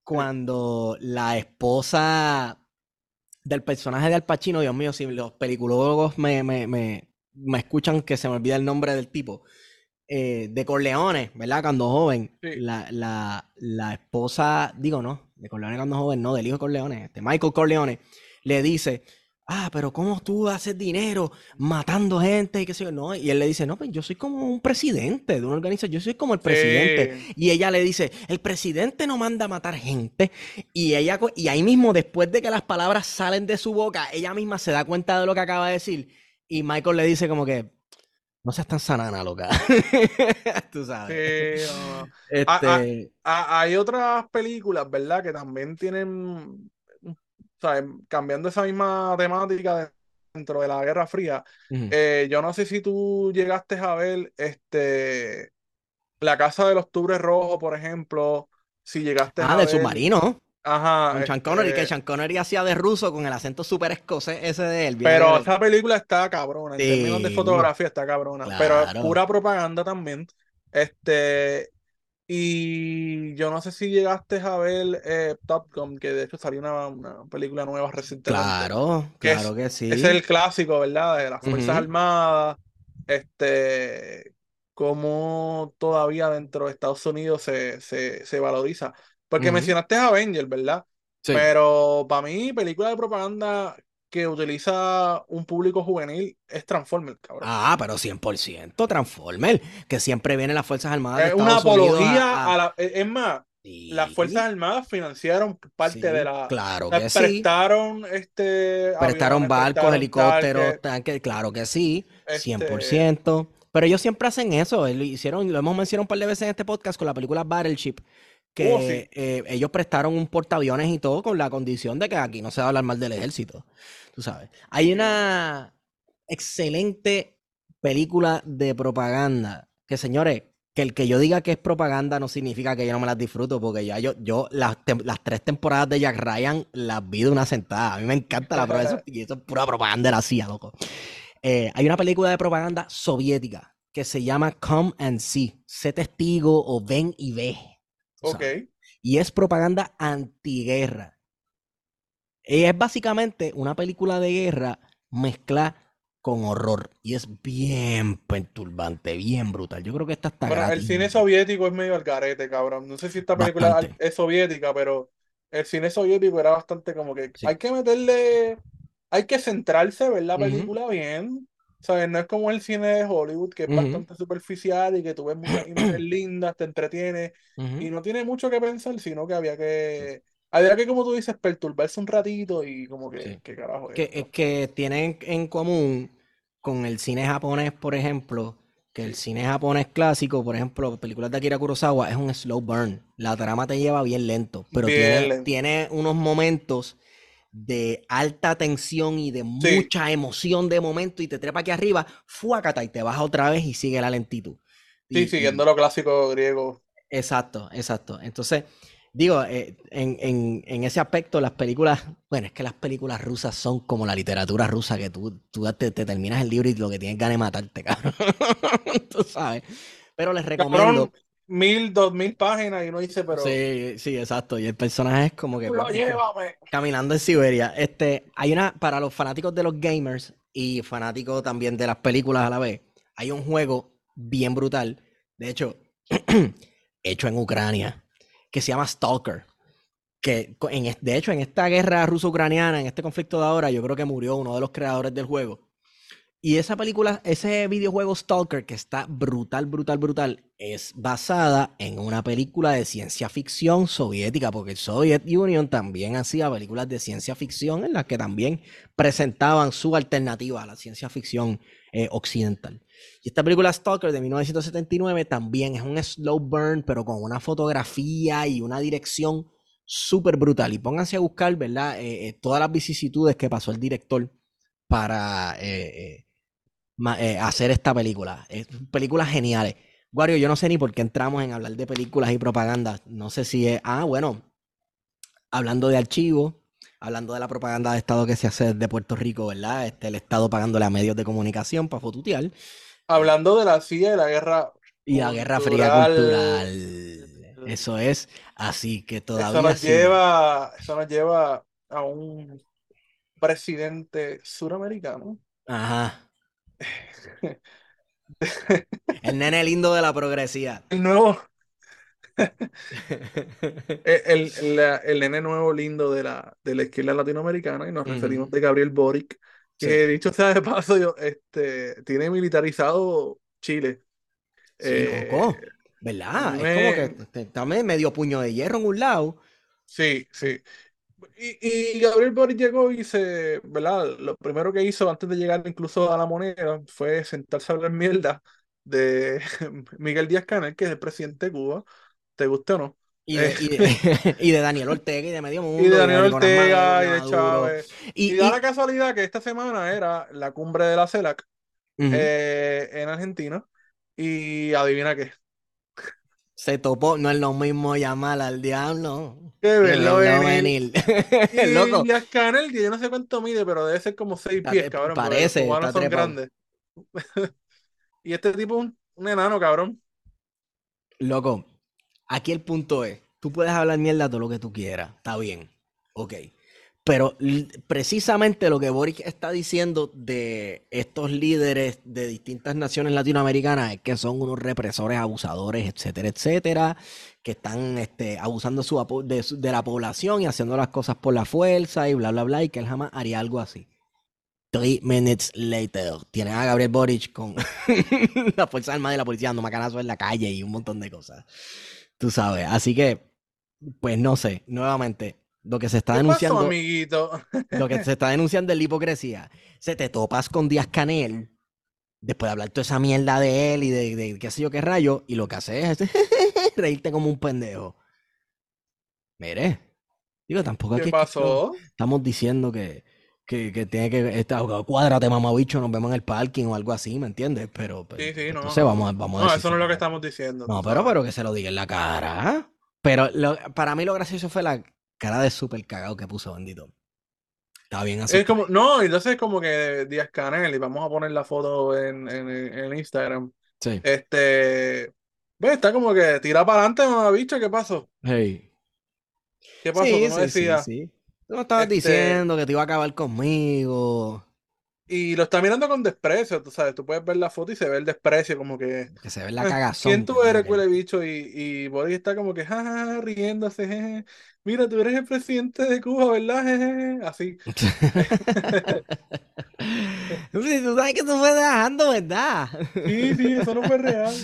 cuando la esposa del personaje de Al Pacino, Dios mío, si los peliculólogos me, me, me, me escuchan que se me olvida el nombre del tipo. Eh, de Corleone, ¿verdad? Cuando joven, la, la, la, esposa, digo, no, de Corleone cuando joven, no, del hijo de Corleone, este Michael Corleone, le dice, ah, pero ¿cómo tú haces dinero matando gente y qué sé yo? No, y él le dice, no, pues yo soy como un presidente de una organización, yo soy como el presidente. Y ella le dice, el presidente no manda a matar gente. Y ella, y ahí mismo, después de que las palabras salen de su boca, ella misma se da cuenta de lo que acaba de decir. Y Michael le dice como que, no seas tan sanana, loca. Tú sabes. Este hay otras películas, ¿verdad? Que también tienen cambiando esa misma temática dentro de la Guerra Fría, eh, yo no sé si tú llegaste a ver este la Casa del Octubre Rojo, por ejemplo, si llegaste ah, a de submarino. Ajá. Con Sean Connery, que este Sean Connery hacía de ruso con el acento súper escocés ese de él. Pero esa película está cabrona, en términos de fotografía está cabrona. Pero es pura propaganda también. Este, y yo no sé si llegaste a ver eh, Top Gun, que de hecho salió una, película nueva recientemente. Claro, claro que sí. Es el clásico, ¿verdad? De las Fuerzas Armadas. Este, cómo todavía dentro de Estados Unidos se, se, se valoriza. Porque mencionaste a Avengers, ¿verdad? Sí. Pero para mí, película de propaganda que utiliza un público juvenil es Transformer, cabrón. Ah, pero 100% Transformer, que siempre viene las Fuerzas Armadas. Es una apología a... la... Es más, las Fuerzas Armadas financiaron parte de la. Claro que prestaron, sí. Este, prestaron barcos, helicópteros, tanques, claro que sí, 100%. Este pero ellos siempre hacen eso. Lo, hicieron, lo hemos mencionado un par de veces en este podcast con la película Battleship que oh, eh, ellos prestaron un portaaviones y todo con la condición de que aquí no se va a hablar mal del ejército. Tú sabes. Hay una excelente película de propaganda que, señores, que el que yo diga que es propaganda no significa que yo no me las disfruto, porque ya yo, yo las, las tres temporadas de Jack Ryan las vi de una sentada. A mí me encanta la prueba y eso es pura propaganda de la CIA, loco. Eh, hay una película de propaganda soviética que se llama Come and See, sé testigo o ven y ve. Ok. Y es propaganda antiguerra. Es básicamente una película de guerra mezclada con horror. Y es bien perturbante, bien brutal. Yo creo que esta está. Bueno, el cine soviético es medio al garete, cabrón. No sé si esta película es soviética, pero el cine soviético era bastante como que hay que meterle. Hay que centrarse, ver la película bien. ¿Sabes? No es como el cine de Hollywood, que es bastante superficial y que tú ves muchas imágenes lindas, te entretiene y no tiene mucho que pensar, sino que había que, había que, como tú dices, perturbarse un ratito y como que, ¿qué carajo es? Que, es que tienen en común con el cine japonés, por ejemplo, que el cine japonés clásico, por ejemplo, películas de Akira Kurosawa, es un slow burn. La trama te lleva bien lento, pero tiene, tiene unos momentos de alta tensión y de mucha emoción de momento y te trepa aquí arriba, fuácata y te baja otra vez y sigue la lentitud. Sí, siguiendo lo clásico griego. Exacto, exacto. Entonces, digo, eh, en, ese aspecto, las películas, bueno, es que las películas rusas son como la literatura rusa, que tú, tú te, terminas el libro y lo que tienes ganas de matarte, cabrón. tú sabes. Pero les recomiendo mil, dos mil páginas y uno dice, pero. Sí, sí, exacto. Y el personaje es como que. Caminando en Siberia. Este, hay una, para los fanáticos de los gamers y fanáticos también de las películas a la vez, hay un juego bien brutal. De hecho, hecho en Ucrania, que se llama Stalker. Que en, de hecho, en esta guerra ruso-ucraniana, en este conflicto de ahora, yo creo que murió uno de los creadores del juego. Y esa película, ese videojuego Stalker, que está brutal, brutal, brutal, es basada en una película de ciencia ficción soviética, porque el Soviet Union también hacía películas de ciencia ficción en las que también presentaban su alternativa a la ciencia ficción eh, occidental. Y esta película Stalker de 1979 también es un slow burn, pero con una fotografía y una dirección súper brutal. Y pónganse a buscar, ¿verdad? Eh, eh, todas las vicisitudes que pasó el director para eh, hacer esta película. Es películas geniales. Wario, yo no sé ni por qué entramos en hablar de películas y propaganda. No sé si es. Ah, bueno. Hablando de archivos, hablando de la propaganda de Estado que se hace desde Puerto Rico, ¿verdad? Este, el Estado pagándole a medios de comunicación para fotutear. Hablando de la CIA y la guerra. Y la Guerra Fría Cultural. Eso es. Así que todavía. Eso nos, lleva, eso nos lleva a un presidente suramericano. Ajá. El nene lindo de la progresía. El nuevo. el, el, nene nuevo lindo de la, de la izquierda latinoamericana, y nos referimos de Gabriel Boric, que dicho sea de paso, yo, este, tiene militarizado Chile. Sí, eh, ¿Verdad? Es como que está medio puño de hierro en un lado. Sí, sí. Y, Gabriel Boric llegó y se, ¿verdad? Lo primero que hizo antes de llegar incluso a la moneda fue sentarse a hablar mierda de Miguel Díaz Canel, que es el presidente de Cuba, te guste o no. Y de, y, de, Daniel Ortega y de Medio Mundo. Y de Daniel Ortega y de Chávez. Y, da la casualidad que esta semana era la cumbre de la CELAC eh, en Argentina. Y adivina qué se topó, no es lo mismo llamar al diablo. Que verlo venir. y Loco. Canel, que yo no sé cuánto mide, pero debe ser como seis pies, cabrón. Parece. Los son grandes. y este tipo es un, enano, cabrón. Loco, aquí el punto es, tú puedes hablar mierda todo lo que tú quieras, está bien, ok. Pero precisamente lo que Boric está diciendo de estos líderes de distintas naciones latinoamericanas es que son unos represores, abusadores, etcétera, etcétera, que están este, abusando de, de, la población y haciendo las cosas por la fuerza y bla, bla, bla, y que él jamás haría algo así. Three minutes later, tiene a Gabriel Boric con la Fuerza Armada y la policía dando macanazo en la calle y un montón de cosas. Tú sabes, así que, pues no sé, nuevamente, lo que se está denunciando. amiguito? lo que se está denunciando es la hipocresía. Se te topas con Díaz Canel, después de hablar toda esa mierda de él y de, qué sé yo qué rayo, y lo que hace es reírte como un pendejo. Mire, digo, tampoco aquí. ¿Qué pasó? estamos diciendo que, que, tiene que. Esta, cuádrate, mamabicho, nos vemos en el parking o algo así, ¿me entiendes? Pero. sí, sí, no. Entonces vamos, vamos No, eso no es lo que estamos diciendo. No, pero, pero que se lo diga en la cara. Pero para mí lo gracioso fue la, cara de súper cagado que puso, bendito. Estaba bien así. Es como, no, entonces es como que Díaz Canel, y vamos a poner la foto en, en, Instagram. Sí. Este. Ve, está como que tira para adelante, mamá bicho, ¿qué pasó? Hey. ¿Qué pasó? Sí, no decía. Sí, Tú no estabas este diciendo que te iba a acabar conmigo. Y lo está mirando con desprecio, tú sabes, tú puedes ver la foto y se ve el desprecio, como que. Que se ve la cagazón. ¿Quién tú eres, cuele bicho? Y, y Boris está como que, jajaja, riéndose, Mira, tú eres el presidente de Cuba, ¿verdad? Así. tú sabes que tú fue dejando, ¿verdad? sí, sí, eso no fue real.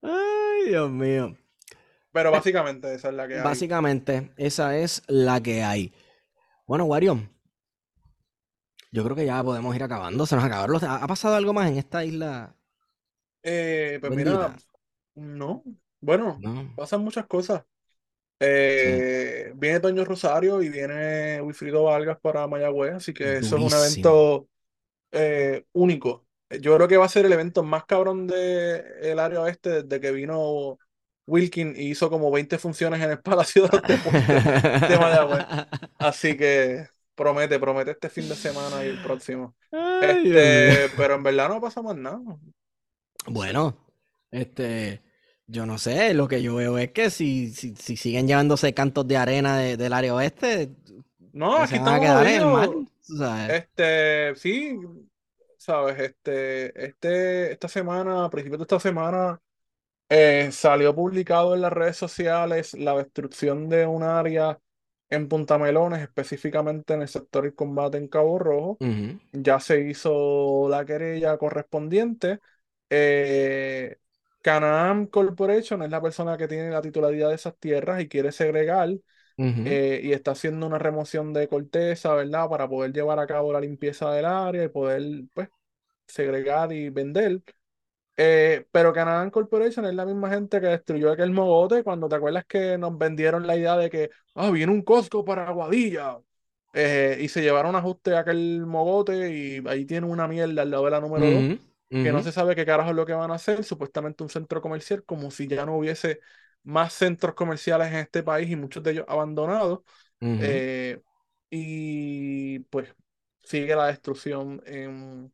Ay, Dios mío. Pero básicamente esa es la que hay. Básicamente, esa es la que hay. Bueno, Wario, yo creo que ya podemos ir acabando. Se nos acabaron los... ¿Ha pasado algo más en esta isla? Eh, pues mira, no. Bueno, pasan muchas cosas. Eh, viene Toño Rosario y viene Wilfrido Vargas para Mayagüez, así que eso es un evento eh, único. Yo creo que va a ser el evento más cabrón del área oeste desde que vino Wilkin y hizo como 20 funciones en el Palacio de, de Mayagüez. Así que Promete, promete este fin de semana y el próximo. este, pero en verdad no pasa más nada. Bueno, este, yo no sé, lo que yo veo es que si, si, siguen llevándose cantos de arena del área oeste, no, aquí estamos Este, sí, sabes, este, este, esta semana, a principios de esta semana, eh, salió publicado en las redes sociales la destrucción de un área en Punta Melones, específicamente en el sector de combate en Cabo Rojo. Ya se hizo la querella correspondiente. Eh, Canaan Corporation es la persona que tiene la titularidad de esas tierras y quiere segregar eh, y está haciendo una remoción de corteza, ¿verdad? Para poder llevar a cabo la limpieza del área y poder, pues, segregar y vender. Eh, pero Canadian Corporation es la misma gente que destruyó aquel mogote cuando te acuerdas que nos vendieron la idea de que ah, viene un Costco para Aguadilla eh, y se llevaron ajuste a aquel mogote y ahí tiene una mierda al lado de la número 2 que no se sabe qué carajo es lo que van a hacer, supuestamente un centro comercial, como si ya no hubiese más centros comerciales en este país y muchos de ellos abandonados. Eh, y pues sigue la destrucción en,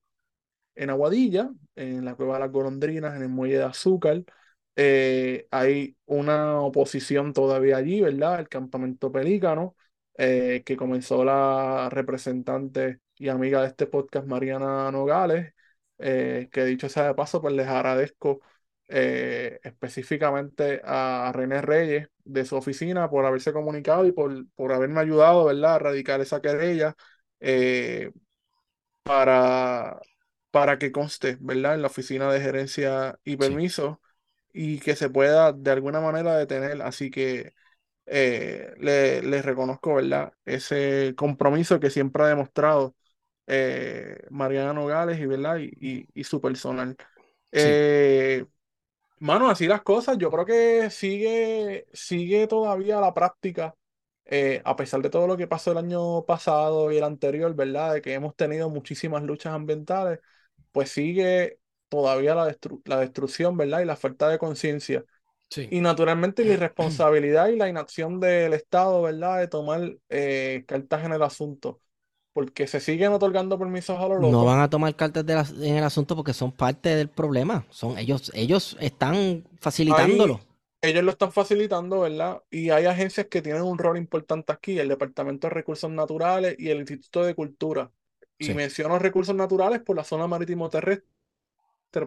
en Aguadilla, en la cueva de las golondrinas, en el muelle de azúcar. Eh, hay una oposición todavía allí, ¿verdad? El campamento pelícano. que comenzó la representante y amiga de este podcast, Mariana Nogales, que dicho sea de paso, pues les agradezco específicamente a René Reyes de su oficina por haberse comunicado y por, por haberme ayudado, ¿verdad?, a erradicar esa querella para, para que conste, ¿verdad?, en la oficina de gerencia y permiso y que se pueda de alguna manera detener. Así que eh, le, reconozco, ¿verdad?, ese compromiso que siempre ha demostrado eh, Mariana Nogales y, ¿verdad? Y, y, su personal. Eh, mano, así las cosas, yo creo que sigue, sigue todavía la práctica, a pesar de todo lo que pasó el año pasado y el anterior, ¿verdad? De que hemos tenido muchísimas luchas ambientales, pues sigue todavía la, la destrucción, ¿verdad? Y la falta de conciencia. Y naturalmente la irresponsabilidad y la inacción del Estado, ¿verdad? De tomar eh, cartas en el asunto. Porque se siguen otorgando permisos a los locos. No van a tomar cartas en el asunto porque son parte del problema. Son ellos, ellos están facilitándolo. ellos lo están facilitando, ¿verdad? Y hay agencias que tienen un rol importante aquí, el Departamento de Recursos Naturales y el Instituto de Cultura. Y menciono recursos naturales por la zona marítimo terrestre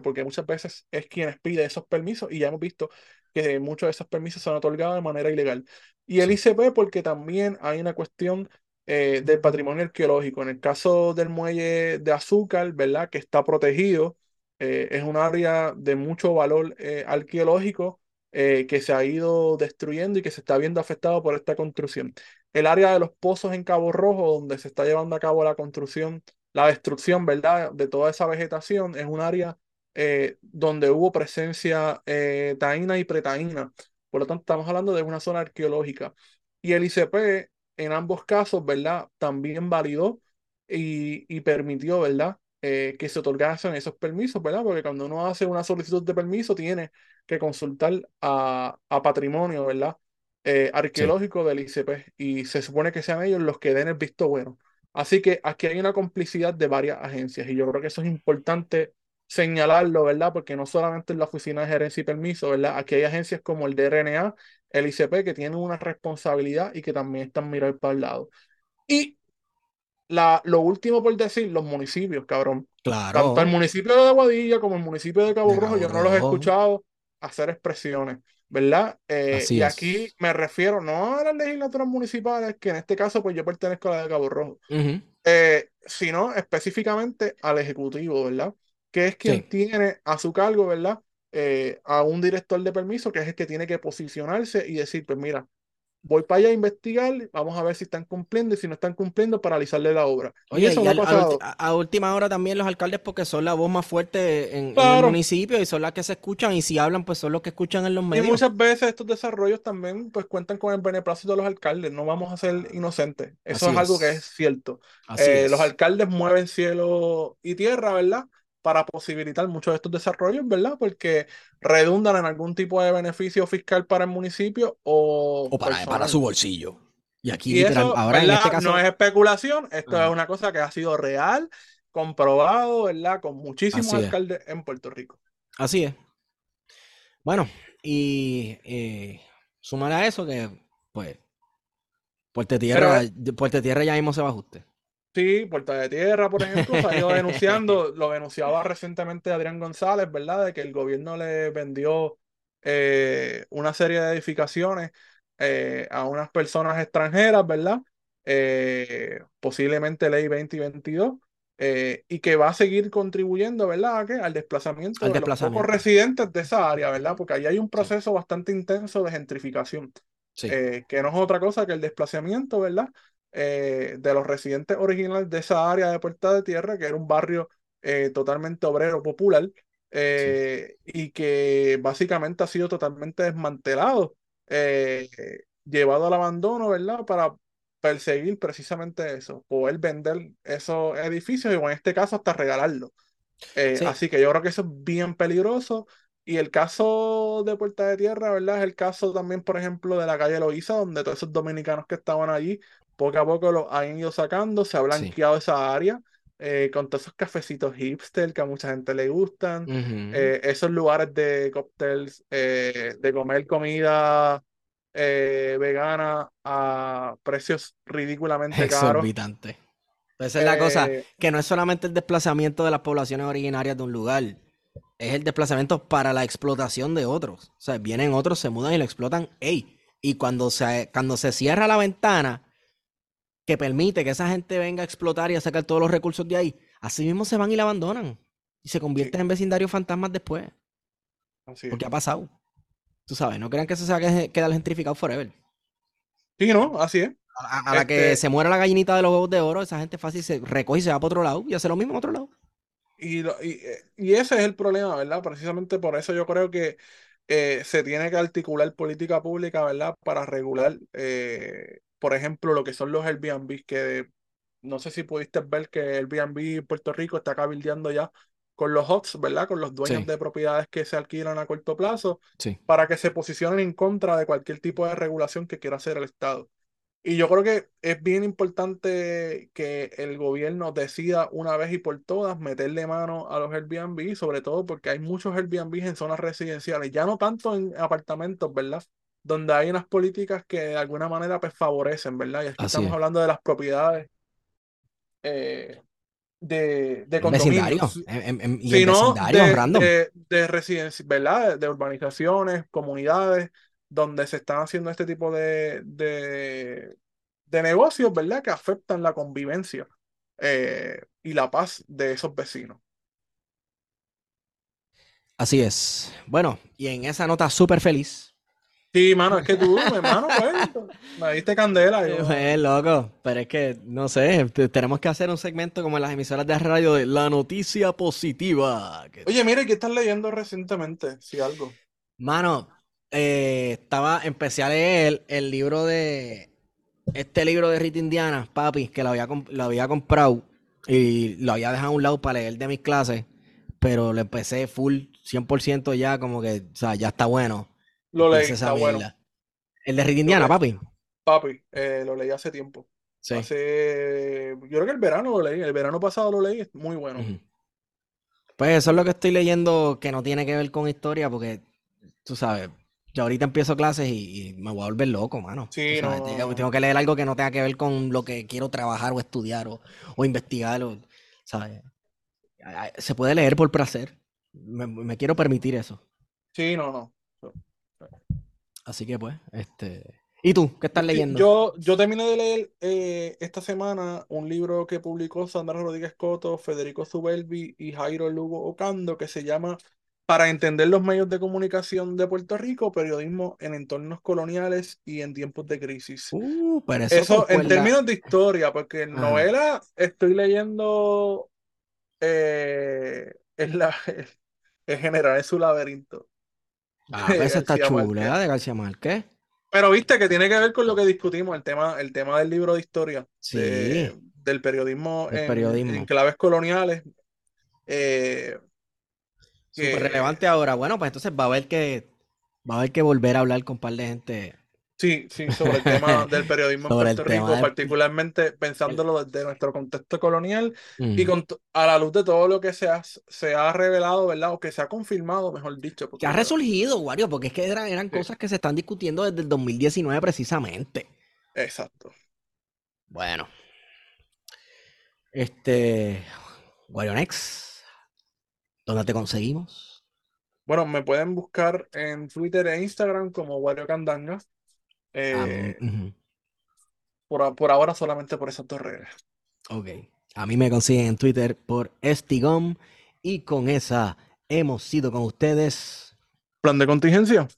porque muchas veces es quienes pide esos permisos y ya hemos visto que muchos de esos permisos son otorgados de manera ilegal. Y el ICP porque también hay una cuestión eh, del patrimonio arqueológico. En el caso del muelle de azúcar, ¿verdad? Que está protegido, eh, es un área de mucho valor eh, arqueológico que se ha ido destruyendo y que se está viendo afectado por esta construcción. El área de los pozos en Cabo Rojo, donde se está llevando a cabo la construcción, la destrucción, ¿verdad? De toda esa vegetación, es un área eh, donde hubo presencia eh, taína y pretaína. Por lo tanto, estamos hablando de una zona arqueológica. Y el ICP, en ambos casos, ¿verdad? También validó y, permitió, ¿verdad? Eh, que se otorgasen esos permisos, ¿verdad? Porque cuando uno hace una solicitud de permiso, tiene que consultar a, patrimonio, ¿verdad? arqueológico del ICP. Y se supone que sean ellos los que den el visto bueno. Así que aquí hay una complicidad de varias agencias y yo creo que eso es importante señalarlo, ¿verdad? Porque no solamente en la Oficina de Gerencia y Permiso, ¿verdad? Aquí hay agencias como el DRNA, el ICP, que tienen una responsabilidad y que también están mirando para el lado. Y la, lo último por decir, los municipios, cabrón. Claro. Tanto el municipio de Aguadilla como el municipio de Cabo, Rojo, yo no los he escuchado hacer expresiones, ¿verdad? Eh, y aquí me refiero no a las legislaturas municipales, que en este caso, pues yo pertenezco a la de Cabo Rojo, eh, sino específicamente al Ejecutivo, ¿verdad? que es quien tiene a su cargo, ¿verdad? Eh, a un director de permiso, que es el que tiene que posicionarse y decir, pues mira, voy para allá a investigar, vamos a ver si están cumpliendo y si no están cumpliendo, paralizarle la obra. Oye, y eso a, última hora también los alcaldes, porque son la voz más fuerte en, el municipio y son las que se escuchan, y si hablan, pues son los que escuchan en los medios. Y muchas veces estos desarrollos también pues cuentan con el beneplácito de los alcaldes, no vamos a ser inocentes. Eso es, algo que es cierto. Eh, los alcaldes mueven cielo y tierra, ¿verdad? Para posibilitar muchos de estos desarrollos, ¿verdad? Porque redundan en algún tipo de beneficio fiscal para el municipio o, o para, para, su bolsillo. Y aquí ahora en este caso no es especulación, esto es una cosa que ha sido real, comprobado, ¿verdad? Con muchísimos alcaldes en Puerto Rico. Así es. Bueno, y eh, sumar a eso que, pues, Puerto Tierra, Puerto Tierra ya mismo se va a ajuste. Sí, Puerta de Tierra, por ejemplo, salió denunciando, lo denunciaba recientemente Adrián González, ¿verdad? De que el gobierno le vendió eh, una serie de edificaciones eh, a unas personas extranjeras, ¿verdad? Eh, posiblemente ley 2022, y que va a seguir contribuyendo, ¿verdad? Al desplazamiento de los pocos residentes de esa área, ¿verdad? Porque ahí hay un proceso bastante intenso de gentrificación, que no es otra cosa que el desplazamiento, ¿verdad? Eh, de los residentes originales de esa área de Puerta de Tierra, que era un barrio eh, totalmente obrero popular eh, y que básicamente ha sido totalmente desmantelado, llevado al abandono, ¿verdad? Para perseguir precisamente eso, poder vender esos edificios y en este caso hasta regalarlos. Así que yo creo que eso es bien peligroso. Y el caso de Puerta de Tierra, ¿verdad? Es el caso también, por ejemplo, de la calle Loíza, donde todos esos dominicanos que estaban allí poco a poco lo han ido sacando, se ha blanqueado esa área. Eh, con todos esos cafecitos hipster que a mucha gente le gustan, eh, esos lugares de cócteles, eh, de comer comida vegana a precios ridículamente caros. Exorbitante. Esa es la cosa, que no es solamente el desplazamiento de las poblaciones originarias de un lugar, es el desplazamiento para la explotación de otros. O sea, vienen otros, se mudan y lo explotan. Ey, y cuando se, cuando se cierra la ventana que permite que esa gente venga a explotar y a sacar todos los recursos de ahí, así mismo se van y la abandonan. Y se convierten en vecindarios fantasmas después. Así Porque ha pasado. Tú sabes, no crean que eso se va a quedar gentrificado forever. Sí, no, así es. A, la que este se muera la gallinita de los huevos de oro, esa gente fácil se recoge y se va para otro lado y hace lo mismo en otro lado. Y, y, ese es el problema, ¿verdad? Precisamente por eso yo creo que eh, se tiene que articular política pública, ¿verdad? Para regular, eh, por ejemplo, lo que son los Airbnb, que no sé si pudiste ver que Airbnb en Puerto Rico está cabildeando ya con los HOTS, ¿verdad? Con los dueños de propiedades que se alquilan a corto plazo, para que se posicionen en contra de cualquier tipo de regulación que quiera hacer el Estado. Y yo creo que es bien importante que el gobierno decida una vez y por todas meterle mano a los Airbnb, sobre todo porque hay muchos Airbnb en zonas residenciales, ya no tanto en apartamentos, ¿verdad? Donde hay unas políticas que de alguna manera pues favorecen, ¿verdad? Y aquí estamos hablando de las propiedades eh, de, de condominios. sino de, de, residencia, ¿verdad? De urbanizaciones, comunidades donde se están haciendo este tipo de, de, negocios, ¿verdad? Que afectan la convivencia eh, y la paz de esos vecinos. Así es. Bueno, y en esa nota súper feliz. Sí, mano, es que tú, hermano, pues, me diste candela. Yo... Pues, loco, pero es que, no sé, tenemos que hacer un segmento como en las emisoras de radio de la noticia positiva. Oye, mire, ¿qué estás leyendo recientemente? Si algo. Mano, eh, estaba, empecé a leer el libro de, este libro de Rita Indiana, papi, que lo había, lo había comprado y lo había dejado a un lado para leer de mis clases, pero lo empecé full, 100% ya, como que, o sea, ya está bueno. Lo leí, está bueno. El de Rita Indiana, papi. Papi, eh, lo leí hace tiempo. Sí. Hace, yo creo que el verano lo leí, el verano pasado lo leí, es muy bueno. Pues eso es lo que estoy leyendo que no tiene que ver con historia, porque tú sabes, yo ahorita empiezo clases y, me voy a volver loco, mano. Sí, no. tengo, que leer algo que no tenga que ver con lo que quiero trabajar o estudiar o, investigar. O, ¿sabes? Se puede leer por placer. Me, quiero permitir eso. Sí, no, no. Así que pues, este... ¿Y tú? ¿Qué estás leyendo? Yo, yo terminé de leer eh, esta semana un libro que publicó Sandra Rodríguez Coto, Federico Zubelvi y Jairo Lugo Ocando que se llama para entender los medios de comunicación de Puerto Rico, periodismo en entornos coloniales y en tiempos de crisis. Uh, eso, en términos de historia, porque en novela estoy leyendo eh, es la, el general es su laberinto. Ah, esa pues está chula, de García Márquez. Pero viste que tiene que ver con lo que discutimos, el tema, el tema del libro de historia, del periodismo, en, en, claves coloniales. Eh, Súper relevante ahora. Bueno, pues entonces va a haber que va a haber que volver a hablar con un par de gente. Sí, sí, sobre el tema del periodismo en Puerto Rico, particularmente pensándolo desde nuestro contexto colonial y con a la luz de todo lo que se ha, se ha revelado, ¿verdad? O que se ha confirmado, mejor dicho. Que ha resurgido, Wario, porque es que eran, eran cosas que se están discutiendo desde el 2019 precisamente. Exacto. Bueno. Este. Wario Next. ¿Dónde te conseguimos? Bueno, me pueden buscar en Twitter e Instagram como Wario Candanga. Eh, por, ahora solamente por esas dos redes. Ok. A mí me consiguen en Twitter por Estigom. Y con esa hemos sido con ustedes. Plan de contingencia.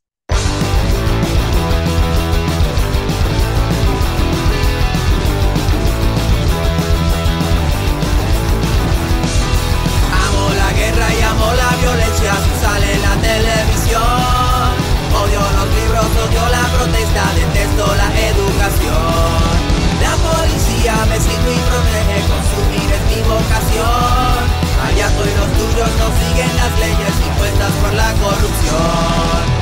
siguen las leyes impuestas por la corrupción.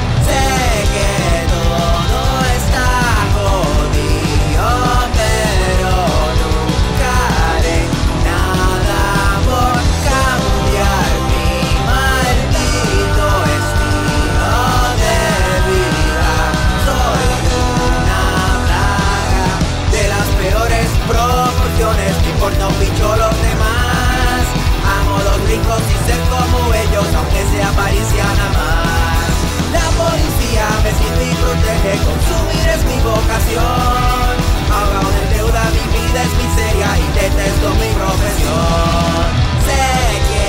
necesita y protege, consumir es mi vocación. Ahogado en deuda, mi vida es miseria y detesto mi profesión. Sé